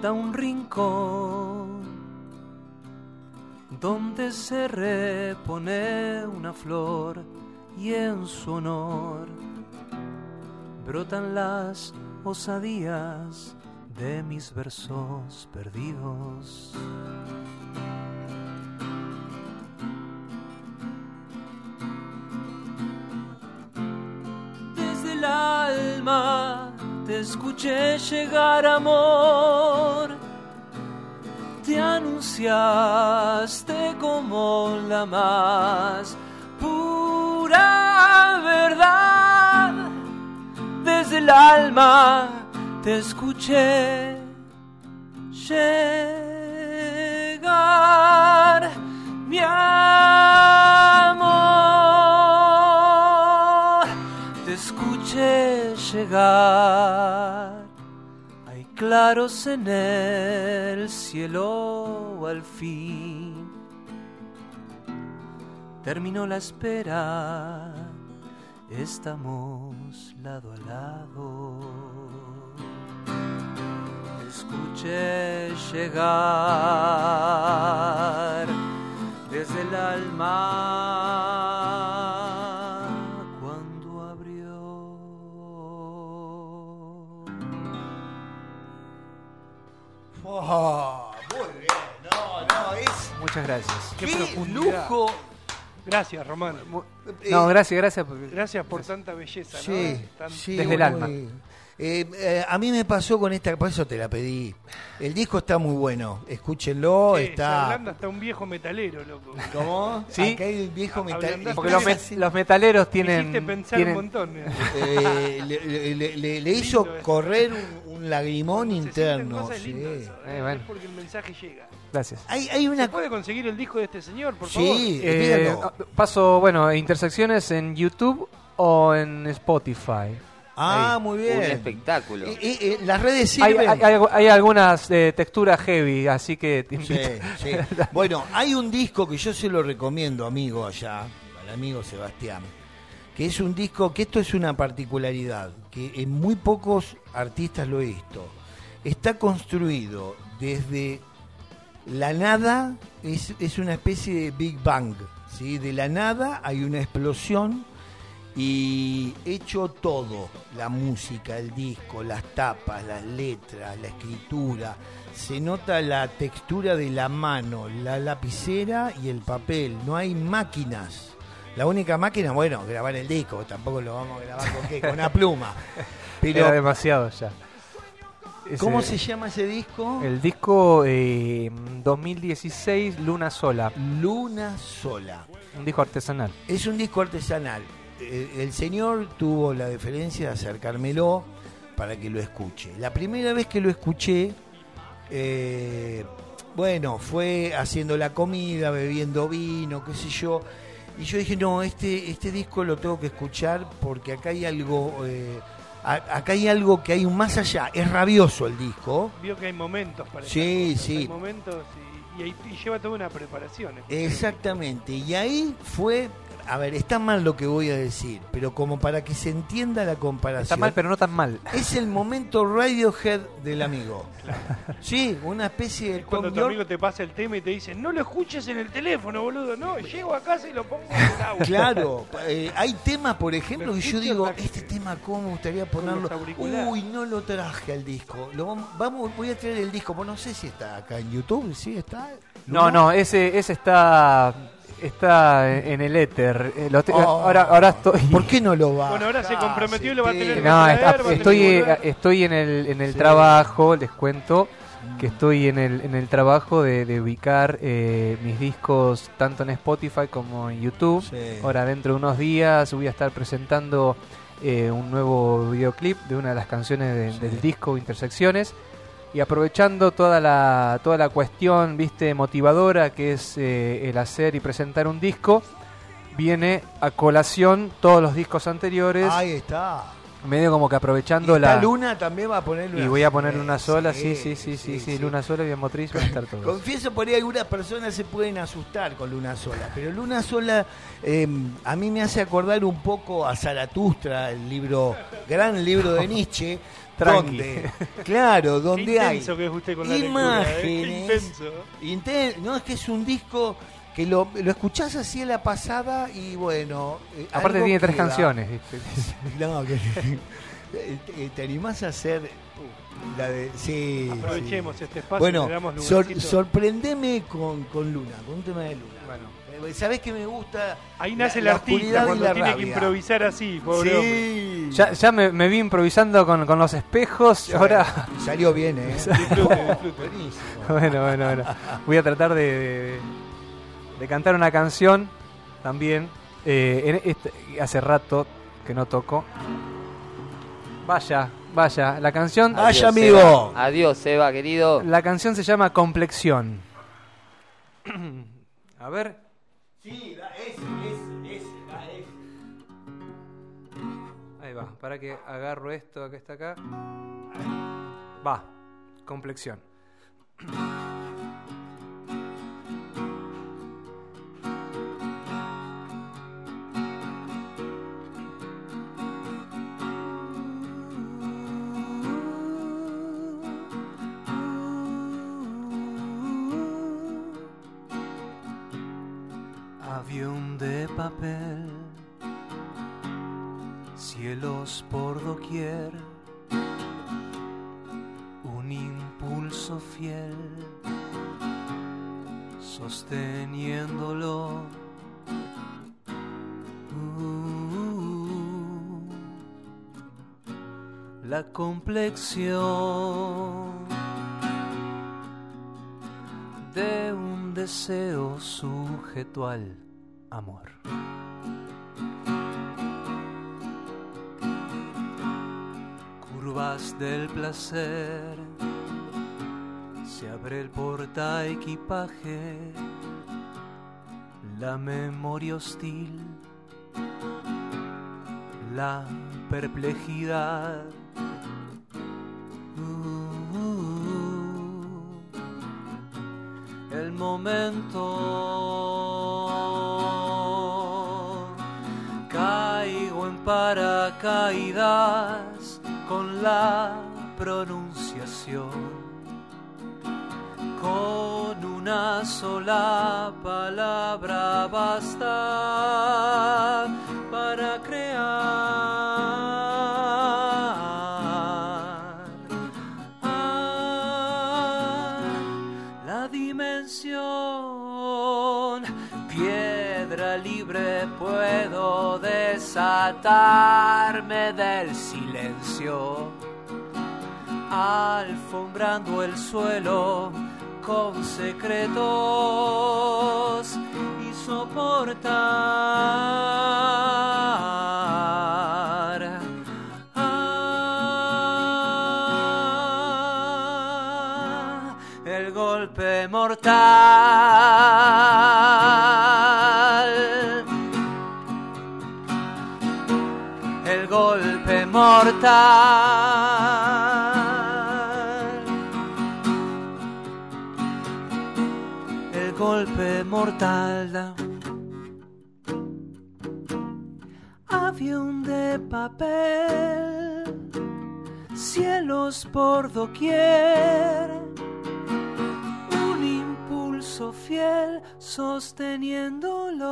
da un rincón donde se repone una flor y en su honor brotan las osadías de mis versos perdidos. Desde el alma te escuché llegar amor te anunciaste como la más pura verdad. Desde el alma te escuché llegar, mi amor. Te escuché llegar. Hay claros en el cielo al fin. Terminó la espera, estamos lado a lado. Escuché llegar desde el alma cuando abrió. Oh, muy bien. No, no, es. Muchas gracias. Qué ¡Qué lujo! Gracias, Román. No, Eh, gracias, gracias. porque- Gracias por tanta belleza, Sí, ¿no? Tan- sí, Desde el alma. Eh, eh, a mí me pasó con esta, por eso te la pedí. El disco está muy bueno, escúchenlo, Che, se está... ablanda hasta un viejo metalero, loco. ¿Cómo? Sí. Acá hay un viejo metal. Hablando- Porque los, met- los metaleros Me tienen. hiciste pensar tienen- un montón. mira. Eh, le, le- le- le- le hizo Lindo correr un, un lagrimón Se interno. cosas sí. lindas eso, Eh, es bueno. porque el mensaje llega. Gracias. Hay, hay ¿Se una puede conseguir el disco de este señor, por Sí, Eh, paso, bueno, intersecciones en YouTube o en Spotify. Ah, ahí. muy Un bien. espectáculo. Eh, eh, las redes Hay, sirven. hay- hay- hay algunas eh, texturas heavy, así que te Sí, sí. Bueno, hay un disco que yo se lo recomiendo, amigo, allá, al amigo Sebastián, que es un disco, que esto es una particularidad, que en muy pocos artistas lo he visto. Está construido desde la nada, es, es una especie de Big Bang, ¿sí? De la nada hay una explosión y hecho todo, la música, el disco, las tapas, las letras, la escritura, se nota la textura de la mano, la lapicera y el papel, no hay máquinas. La única máquina, bueno, grabar el disco, tampoco lo vamos a grabar con qué, con una pluma. Era Pero demasiado ya. Ese- ¿cómo se llama ese disco? El disco eh, 2016, Luna Sola, Luna Sola. un disco artesanal. Es un disco artesanal. Eh, El señor tuvo la deferencia de acercármelo para que lo escuche. La primera vez que lo escuché, eh, bueno, fue haciendo la comida, bebiendo vino, qué sé yo. Y yo dije, no, este, este disco lo tengo que escuchar porque acá hay algo, eh, a- acá hay algo que hay un más allá. Es rabioso el disco. Vio que hay momentos para Sí, sí. Hay momentos y, y y lleva toda una preparación. Exactamente, y ahí fue, a ver, está mal lo que voy a decir, pero como para que se entienda la comparación. Está mal, pero no tan mal. Es el momento Radiohead del amigo. Sí, una especie de Es cuando tu York. amigo te pasa el tema y te dice, no lo escuches en el teléfono, boludo. No, llego a casa y lo pongo en el auto. Claro, eh, hay temas, por ejemplo, Lo que yo digo, este tema, ¿cómo me gustaría ponerlo? Uy, no lo traje al disco. Lo vamos, vamos- voy a traer el disco, pues no sé si está acá en YouTube, ¿sí está? No, no, ese, ese está está en el éter. Eh, lo te- Oh. ahora, ahora estoy. ¿Por qué no lo va? Bueno, ahora se comprometió y lo va a tener que No, traer, está- va a tener estoy, que eh, estoy en el, en el Sí. trabajo, les cuento que estoy en el, en el trabajo de, de ubicar eh, mis discos tanto en Spotify como en YouTube. Sí. Ahora, dentro de unos días voy a estar presentando eh, un nuevo videoclip de una de las canciones de- Sí. del disco Intersecciones. Y aprovechando toda la, toda la cuestión, viste, motivadora que es eh, el hacer y presentar un disco, viene a colación todos los discos anteriores, Ahí está. medio como que aprovechando la... Luna también va a poner Luna Y voy a poner Luna Sola, sí, Sí, sí, sí, sí. Luna Sola y Bien Motriz van a estar todos. Confieso por ahí algunas personas se pueden asustar con Luna Sola, pero Luna Sola eh, a mí me hace acordar un poco a Zaratustra, el libro, gran libro de Nietzsche, Tranqui. donde, claro, Qué donde hay que es usted con la lectura, ¿eh? Qué intenso. inten- no es que es un disco que lo, lo escuchás así a la pasada y bueno, eh, Aparte tiene tres canciones. No, que te, te animás a hacer la de sí, Aprovechemos sí. este espacio. Bueno, le damos sor- sorprendeme con, con Luna, con un tema de Luna. ¿Sabés que me gusta? Ahí nace la- el artista y cuando la tiene que rabia. improvisar así, pobre hombre. Sí. Ya, ya me, me vi improvisando con, con los espejos, Sí. ahora... Salió bien, ¿eh? Disfrute, disfrute. Buenísimo. Bueno, bueno, bueno. Voy a tratar de, de, de cantar una canción también. Eh, en este- hace rato que no toco. Vaya, vaya. La canción, Vaya, amigo. Seba. Adiós, Seba, querido. la canción se llama Complexión. A ver. Sí, da ese, ese, ese, da ese. Ahí va. Para que agarro esto que está acá. Va. Complexión. Por doquier, un impulso fiel, sosteniéndolo. Uh, la complexión de un deseo sujeto al amor. Curvas del placer, se abre el porta equipaje, la memoria hostil, la perplejidad. Uh, el momento. Caigo en paracaídas la pronunciación. Con una sola palabra basta para crear la dimensión. Piedra libre puedo desatarme del silencio alfombrando el suelo con secretos y soportar. Ah, el golpe mortal. El golpe mortal. Golpe mortal. Avión de papel, cielos por doquier, un impulso fiel sosteniéndolo.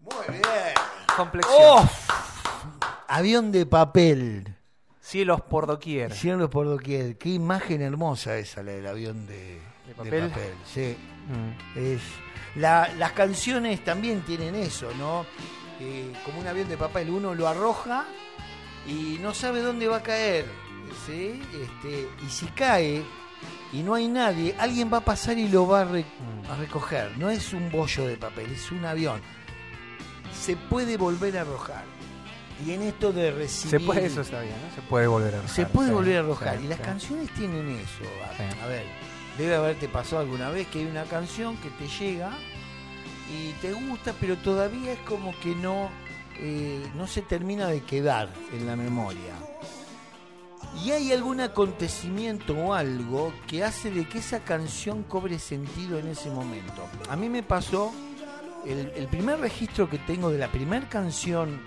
Muy bien. Complexión. ¡Oh! Avión de papel. Cielos por doquier. Cielos por doquier. Qué imagen hermosa esa, la del avión de, ¿De papel? Sí. Mm. Es, la- las canciones también tienen eso, ¿no? Eh, como un avión de papel, uno lo arroja y no sabe dónde va a caer, ¿sí? Este, y si cae y no hay nadie, alguien va a pasar y lo va a, re- Mm. a recoger. No es un bollo de papel, es un avión. Se puede volver a arrojar. Y en esto de recibir... Se puede, eso está bien, ¿no? Se puede volver a arrojar. Se puede volver a arrojar. y las canciones tienen eso. A, ver, debe haberte pasado alguna vez que hay una canción que te llega y te gusta, pero todavía es como que no, eh, no se termina de quedar en la memoria. Y hay algún acontecimiento o algo que hace de que esa canción cobre sentido en ese momento. A mí me pasó, el, el primer registro que tengo de la primera canción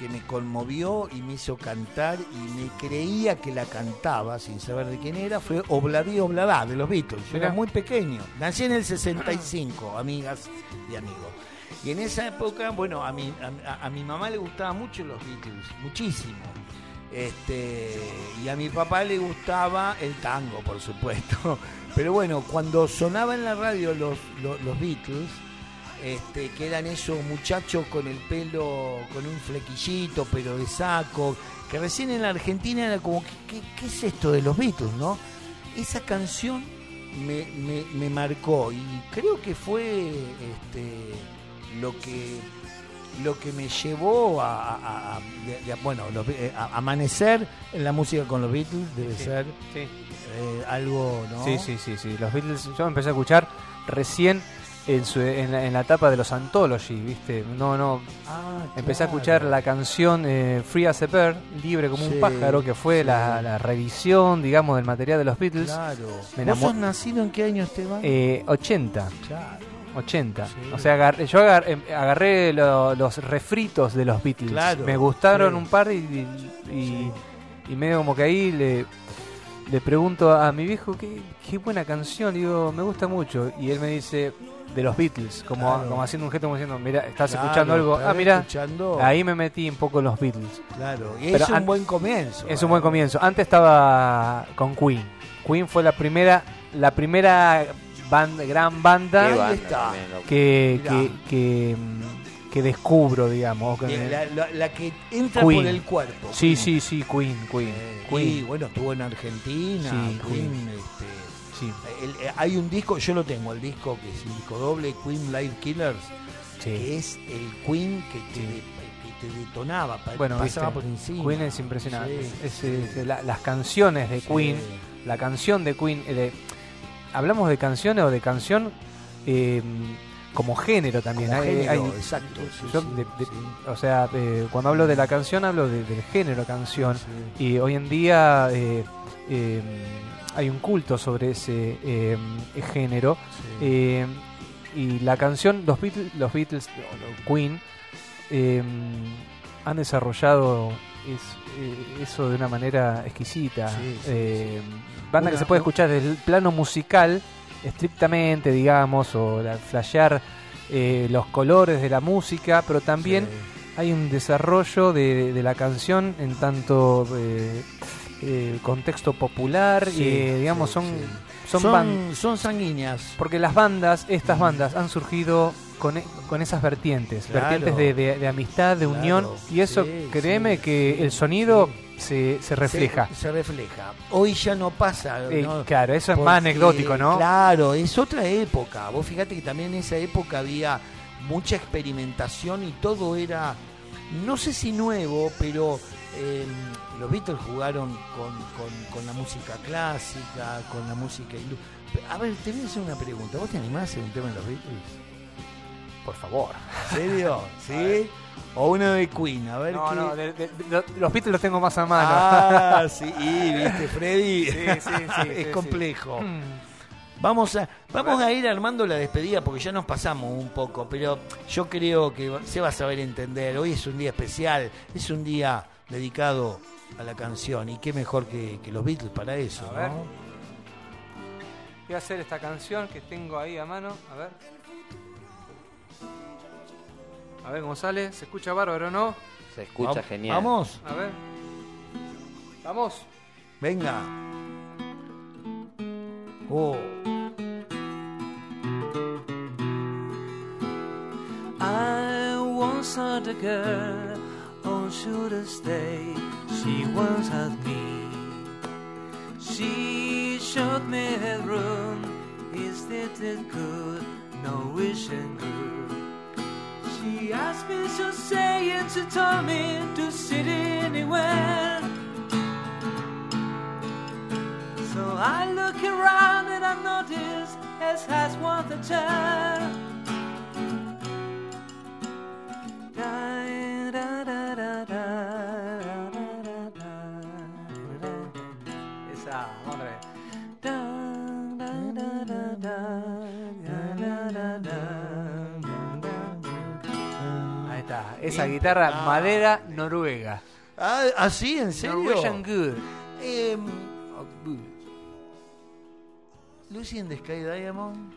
que me conmovió y me hizo cantar y me creía que la cantaba sin saber de quién era fue Obladí Obladá de los Beatles. Yo era muy pequeño. Nací en el 65, amigas y amigos. Y en esa época, bueno, a mi, a, a mi mamá le gustaban mucho los Beatles, muchísimo. Este, y a mi papá le gustaba el tango, por supuesto. Pero bueno, cuando sonaba en la radio los, los, los Beatles, este, que eran esos muchachos con el pelo, con un flequillito, pero de saco, que recién en la Argentina era como, ¿qué, qué- es esto de los Beatles, no? Esa canción me, me- me marcó y creo que fue este, lo que lo que me llevó a, a- a- de- de- bueno los eh, a- amanecer en la música con los Beatles debe Sí. ser Sí. eh, algo no Sí, sí, sí, sí. Los Beatles, yo empecé a escuchar recién en, su, en, la, en la etapa de los Anthology, ¿viste? No, no. Ah, Empecé a escuchar la canción eh, Free as a Bird, libre como Sí, un pájaro, que fue sí. la, la revisión, digamos, del material de los Beatles. claro Me ¿Vos sos nacido en qué año Esteban? Eh, 80. Claro. 80. Sí. O sea, yo em- agarré lo- los refritos de los Beatles. Claro, Me gustaron sí. un par y, y, y- y medio como que ahí le, le pregunto a mi viejo, ¿qué, qué buena canción. Digo, me gusta mucho. Y él me dice, de los Beatles. Como, Claro. como haciendo un gesto, como diciendo, mira, estás Claro, escuchando algo. Ah, mira, escuchando. ahí me metí un poco en los Beatles. Claro, y Pero es un an- buen comienzo. Es un buen comienzo. Antes estaba con Queen. Queen fue la primera, la primera banda, gran banda que, que, que, mm, que descubro, digamos. o que Bien, me- La, la- la que entra Queen. por el cuerpo. Sí, Queen. sí, sí, Queen, Queen. Eh, Queen. Y bueno, estuvo en Argentina. Sí, Queen, Queen. este, Sí, el- eh, hay un disco, yo lo tengo, el disco que es el disco doble, Queen Live Killers, sí. que es el Queen que te, que te detonaba, Bueno, pasaba viste, por encima. Queen es impresionante. Sí, Es, sí. es- la- las canciones de Sí. Queen, la canción de Queen, eh, de- hablamos de canciones o de canción eh, como género también. Como Hay- género, hay- exacto. sí, yo sí, de- de- sí. O sea, eh, cuando hablo de la canción hablo de- del género canción. Sí. Y hoy en día eh, eh, hay un culto sobre ese eh, género. Sí. Eh, y la canción, los Beatles, los Beatles o- Queen, eh, han desarrollado es- eh, eso de una manera exquisita. Sí, sí, Eh, Banda que se puede escuchar desde el plano musical, estrictamente, digamos, o la, flashear eh, los colores de la música, pero también hay un desarrollo de, de la canción en tanto eh, contexto popular, Sí, eh, digamos, sí, son, sí. son, son, son sanguíneas. porque las bandas, estas Mm. bandas, han surgido con, e- con esas vertientes, Claro. vertientes de, de- de amistad, de Claro, unión, y eso, créeme que el sonido se, se refleja. Se, se refleja. Hoy ya no pasa. Eh, ¿no? claro, eso es Porque, más anecdótico, ¿no? Claro, es otra época. Vos fíjate que también en esa época había mucha experimentación y todo era, no sé si nuevo, pero eh, los Beatles jugaron con, con- con la música clásica, con la música hindú. A ver, te voy a hacer una pregunta. ¿Vos te animás a hacer un tema de los Beatles? Por favor. ¿En serio? ¿Sí? O uno de Queen, a ver No, qué... no, de- de- de- los Beatles los tengo más a mano. Ah, sí, viste, Freddy. Sí, sí, sí, es sí, complejo. Mm. Vamos a vamos a ir armando la despedida porque ya nos pasamos un poco, pero yo creo que se va a saber entender. Hoy es un día especial, es un día dedicado a la canción y qué mejor que, que los Beatles para eso, A ver. ¿no? Voy a hacer esta canción que tengo ahí a mano. A ver. A ver cómo sale. ¿Se escucha bárbaro no? Se escucha Va- genial. Vamos, A ver. Vamos. venga. Oh, I once had a girl on shoulders day. She once had me. She showed me her room. Is that it good? No wishing good. She asked me to say and she told me to sit anywhere. So I look around and I notice as has one the chair. Esa guitarra madera noruega. ah, ¿ah, sí? ¿En serio? Norwegian Good. Em, Lucy in the Sky Diamond.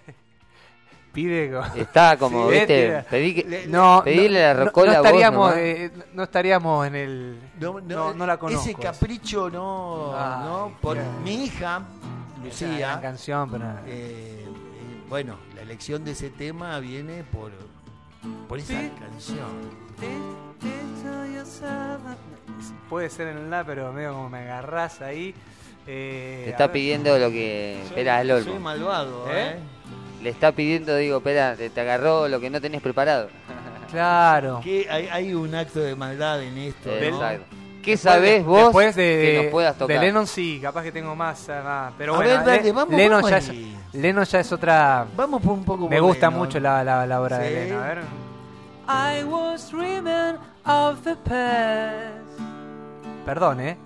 Pide co- Está como, Sí, viste, tira. pedí que, Le- No, Pedirle no, la no- rocola no a vos estaríamos, eh, no estaríamos en el. No, No, no la conozco. Ese capricho no, Ay, no por mi hija, Es una gran Lucía. canción, pero. eh, eh, bueno, la elección de ese tema viene por, por esa Sí. canción. Puede ser en la, pero medio como me agarrás ahí. Eh, te está ver. pidiendo lo que... Espera, el Soy olmo. malvado, ¿Eh? ¿eh? Le está pidiendo, digo, espera, te, agarró lo que no tenías preparado. Claro. Que hay, hay un acto de maldad en esto. ¿no? Exacto. ¿Qué sabés vos Después de, que nos puedas tocar? de Lennon sí, capaz que tengo más, eh, más. Pero A bueno, ver, dale, Le- vamos, Lennon, vamos ya es. Lennon ya es otra. Vamos por un poco Me gusta Lennon. mucho la, la, la obra Sí. de Lennon. A ver. I was dreaming of the past. Perdón, ¿eh?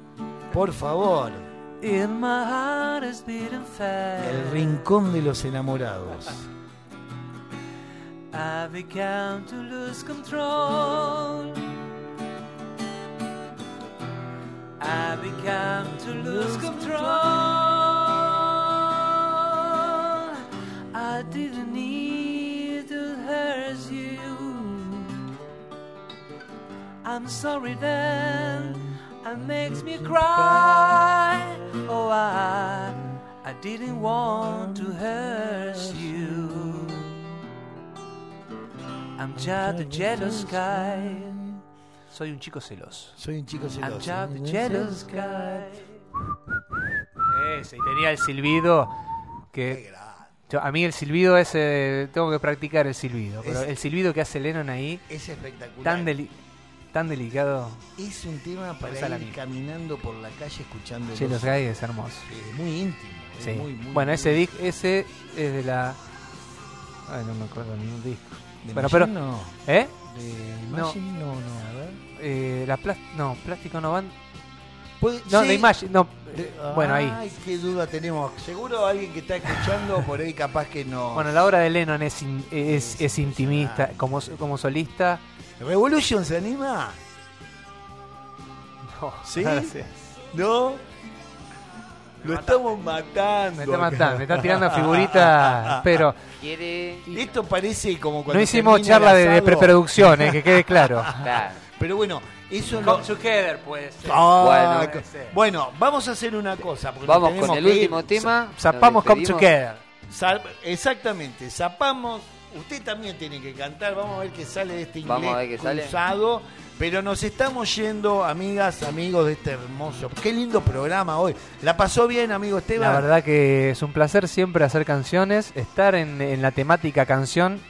Por favor, In my heart is beating fast. el rincón de los enamorados. I began to lose control. I began to lose control. I didn't need to hurt you. I'm sorry then, it makes me cry. Oh, I, I didn't want to hurt you. I'm just a jealous guy. Soy un chico celoso. Soy un chico I'm celoso. just a jealous guy. Ese, y tenía el silbido que... yo- a mí el silbido ese... Tengo que practicar el silbido. Pero Es- el silbido que hace Lennon ahí, Es espectacular. tan, deli- tan delicado. Es un tema para la ir caminando por la calle escuchando. Jealous Guy es hermoso. Es muy íntimo. es Sí. muy, muy, bueno, muy- ese disc, ese es de la... Ay, no me acuerdo ningún disco. ¿De Bueno, Imagine pero- No. ¿Eh? De No. No, no, a ver. Eh, la no, plástico no van. Puede- No, sí. de Imagine, no. De- bueno, ahí. Ay, qué duda tenemos. Seguro alguien que está escuchando por ahí capaz que no. Bueno, la obra de Lennon es, in- es, es intimista. Como, como solista. ¿Revolution se anima? No, ¿Sí? gracias. ¿No? Lo estamos matando. Me está acá. matando, me está tirando figuritas, pero Quiere. Esto parece como cuando no hicimos charla de, de preproducción, eh, que quede claro. Claro. Pero bueno, eso no. Come together, pues. Ah, Bueno. bueno, vamos a hacer una cosa. porque Vamos tenemos con el ir. último tema. Zapamos Come. Together. Exactamente, zapamos. Usted también tiene que cantar. Vamos a ver qué sale de este inglés Vamos a ver qué sale. cruzado. Pero nos estamos yendo, amigas, amigos de este hermoso. Qué lindo programa hoy. ¿La pasó bien, amigo Esteban? La verdad que es un placer siempre hacer canciones, estar en, en la temática canción,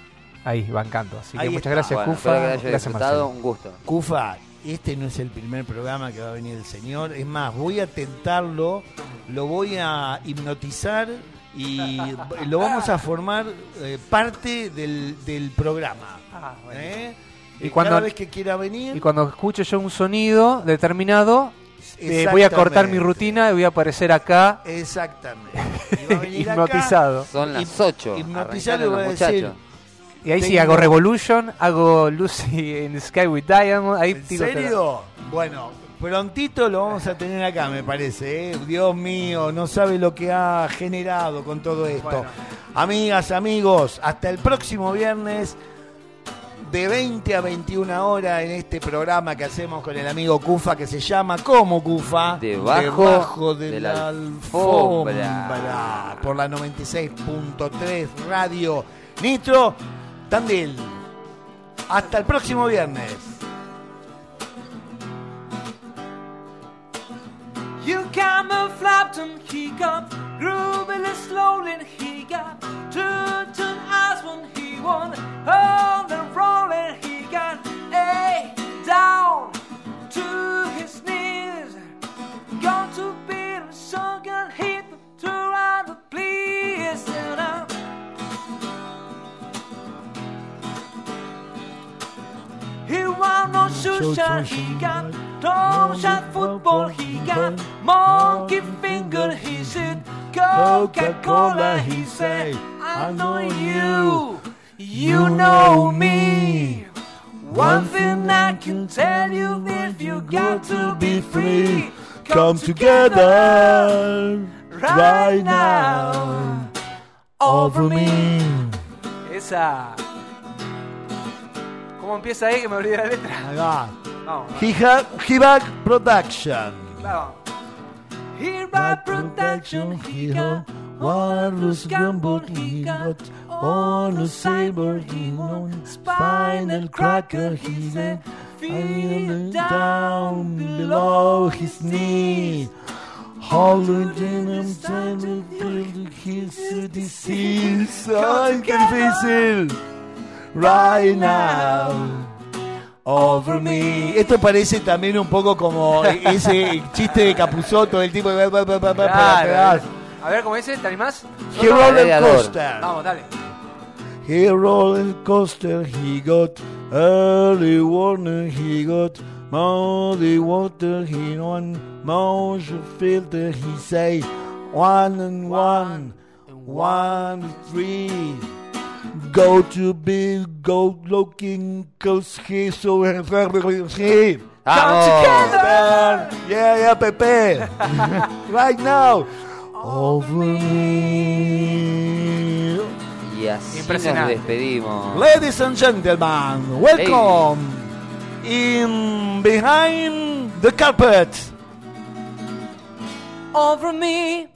ahí bancando. Así que Ahí muchas está. gracias, Bueno, Cufa. espero que la haya Gracias, disfrutado. Marcelo. Un gusto. Cufa, este no es el primer programa que va a venir el señor. Es más, voy a tentarlo, lo voy a hipnotizar y lo vamos a formar eh, parte del, del programa. Ah, bueno. ¿eh? Y Y cuando- cada vez que quiera venir, Y cuando escuche yo un sonido determinado, eh, voy a cortar mi rutina y voy a aparecer acá Exactamente. Y va a venir acá, hipnotizado. Son las Hip- 8. hipnotizado Arrancaron va a decir, muchachos. Y ahí sí hago Revolution, hago Lucy in the Sky with Diamond. Ahí ¿En tiro todo. serio? Bueno, prontito lo vamos a tener acá, me parece. ¿eh? Dios mío, no sabe lo que ha generado con todo esto. Bueno. Amigas, amigos, hasta el próximo viernes de 20 a 21 horas en este programa que hacemos con el amigo Cufa que se llama ¿Cómo Cufa? Debajo de, de la, la alfombra. alfombra. Por la 96.3 Radio Nitro Tandil. Hasta el próximo viernes. You camouflaged and he got grooving slowly and he got turtle eyes when he won all the rolling he got a down to his knees got to be the second hit to run the please and uh, He won no shot, he got tall shot football, he got monkey finger, he said Coca-Cola, he said I know you, you know me. One thing I can tell you, if you got to be free, come together right now over me. Esa. ¿Cómo empieza ahí que me olvidé la letra? Ahí va. Vamos, He-Back Production. vamos. He by protection, he got wireless gamble, he got on a saber, he on spinal cracker, he said, feeling down below his knee. Holding him to his disease. Ay, qué difícil. Right now. Over me. Esto parece también un poco como ese chiste de Capuzoto, el tipo para Claro. atrás. A ver, ¿cómo dice? ¿Te animás? He roller coaster. Vamos, dale. He roller coaster, he got early warning, he got muddy water, he on motion filter, he say one and one, one three. Go to big goat looking cause he's so he. ¡Vamos! Ah, oh. Yeah, yeah, Pepe. right now. Over me. Y así nos despedimos. Ladies and gentlemen, welcome in behind the carpet. Over me,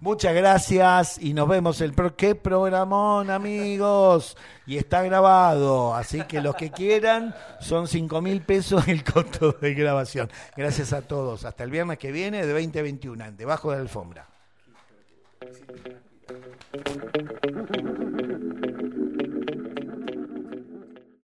Muchas gracias y nos vemos el pro qué programón, amigos. Y está grabado, así que los que quieran son cinco mil pesos el costo de grabación. Gracias a todos. Hasta el viernes que viene de 20 a 21, debajo de la alfombra.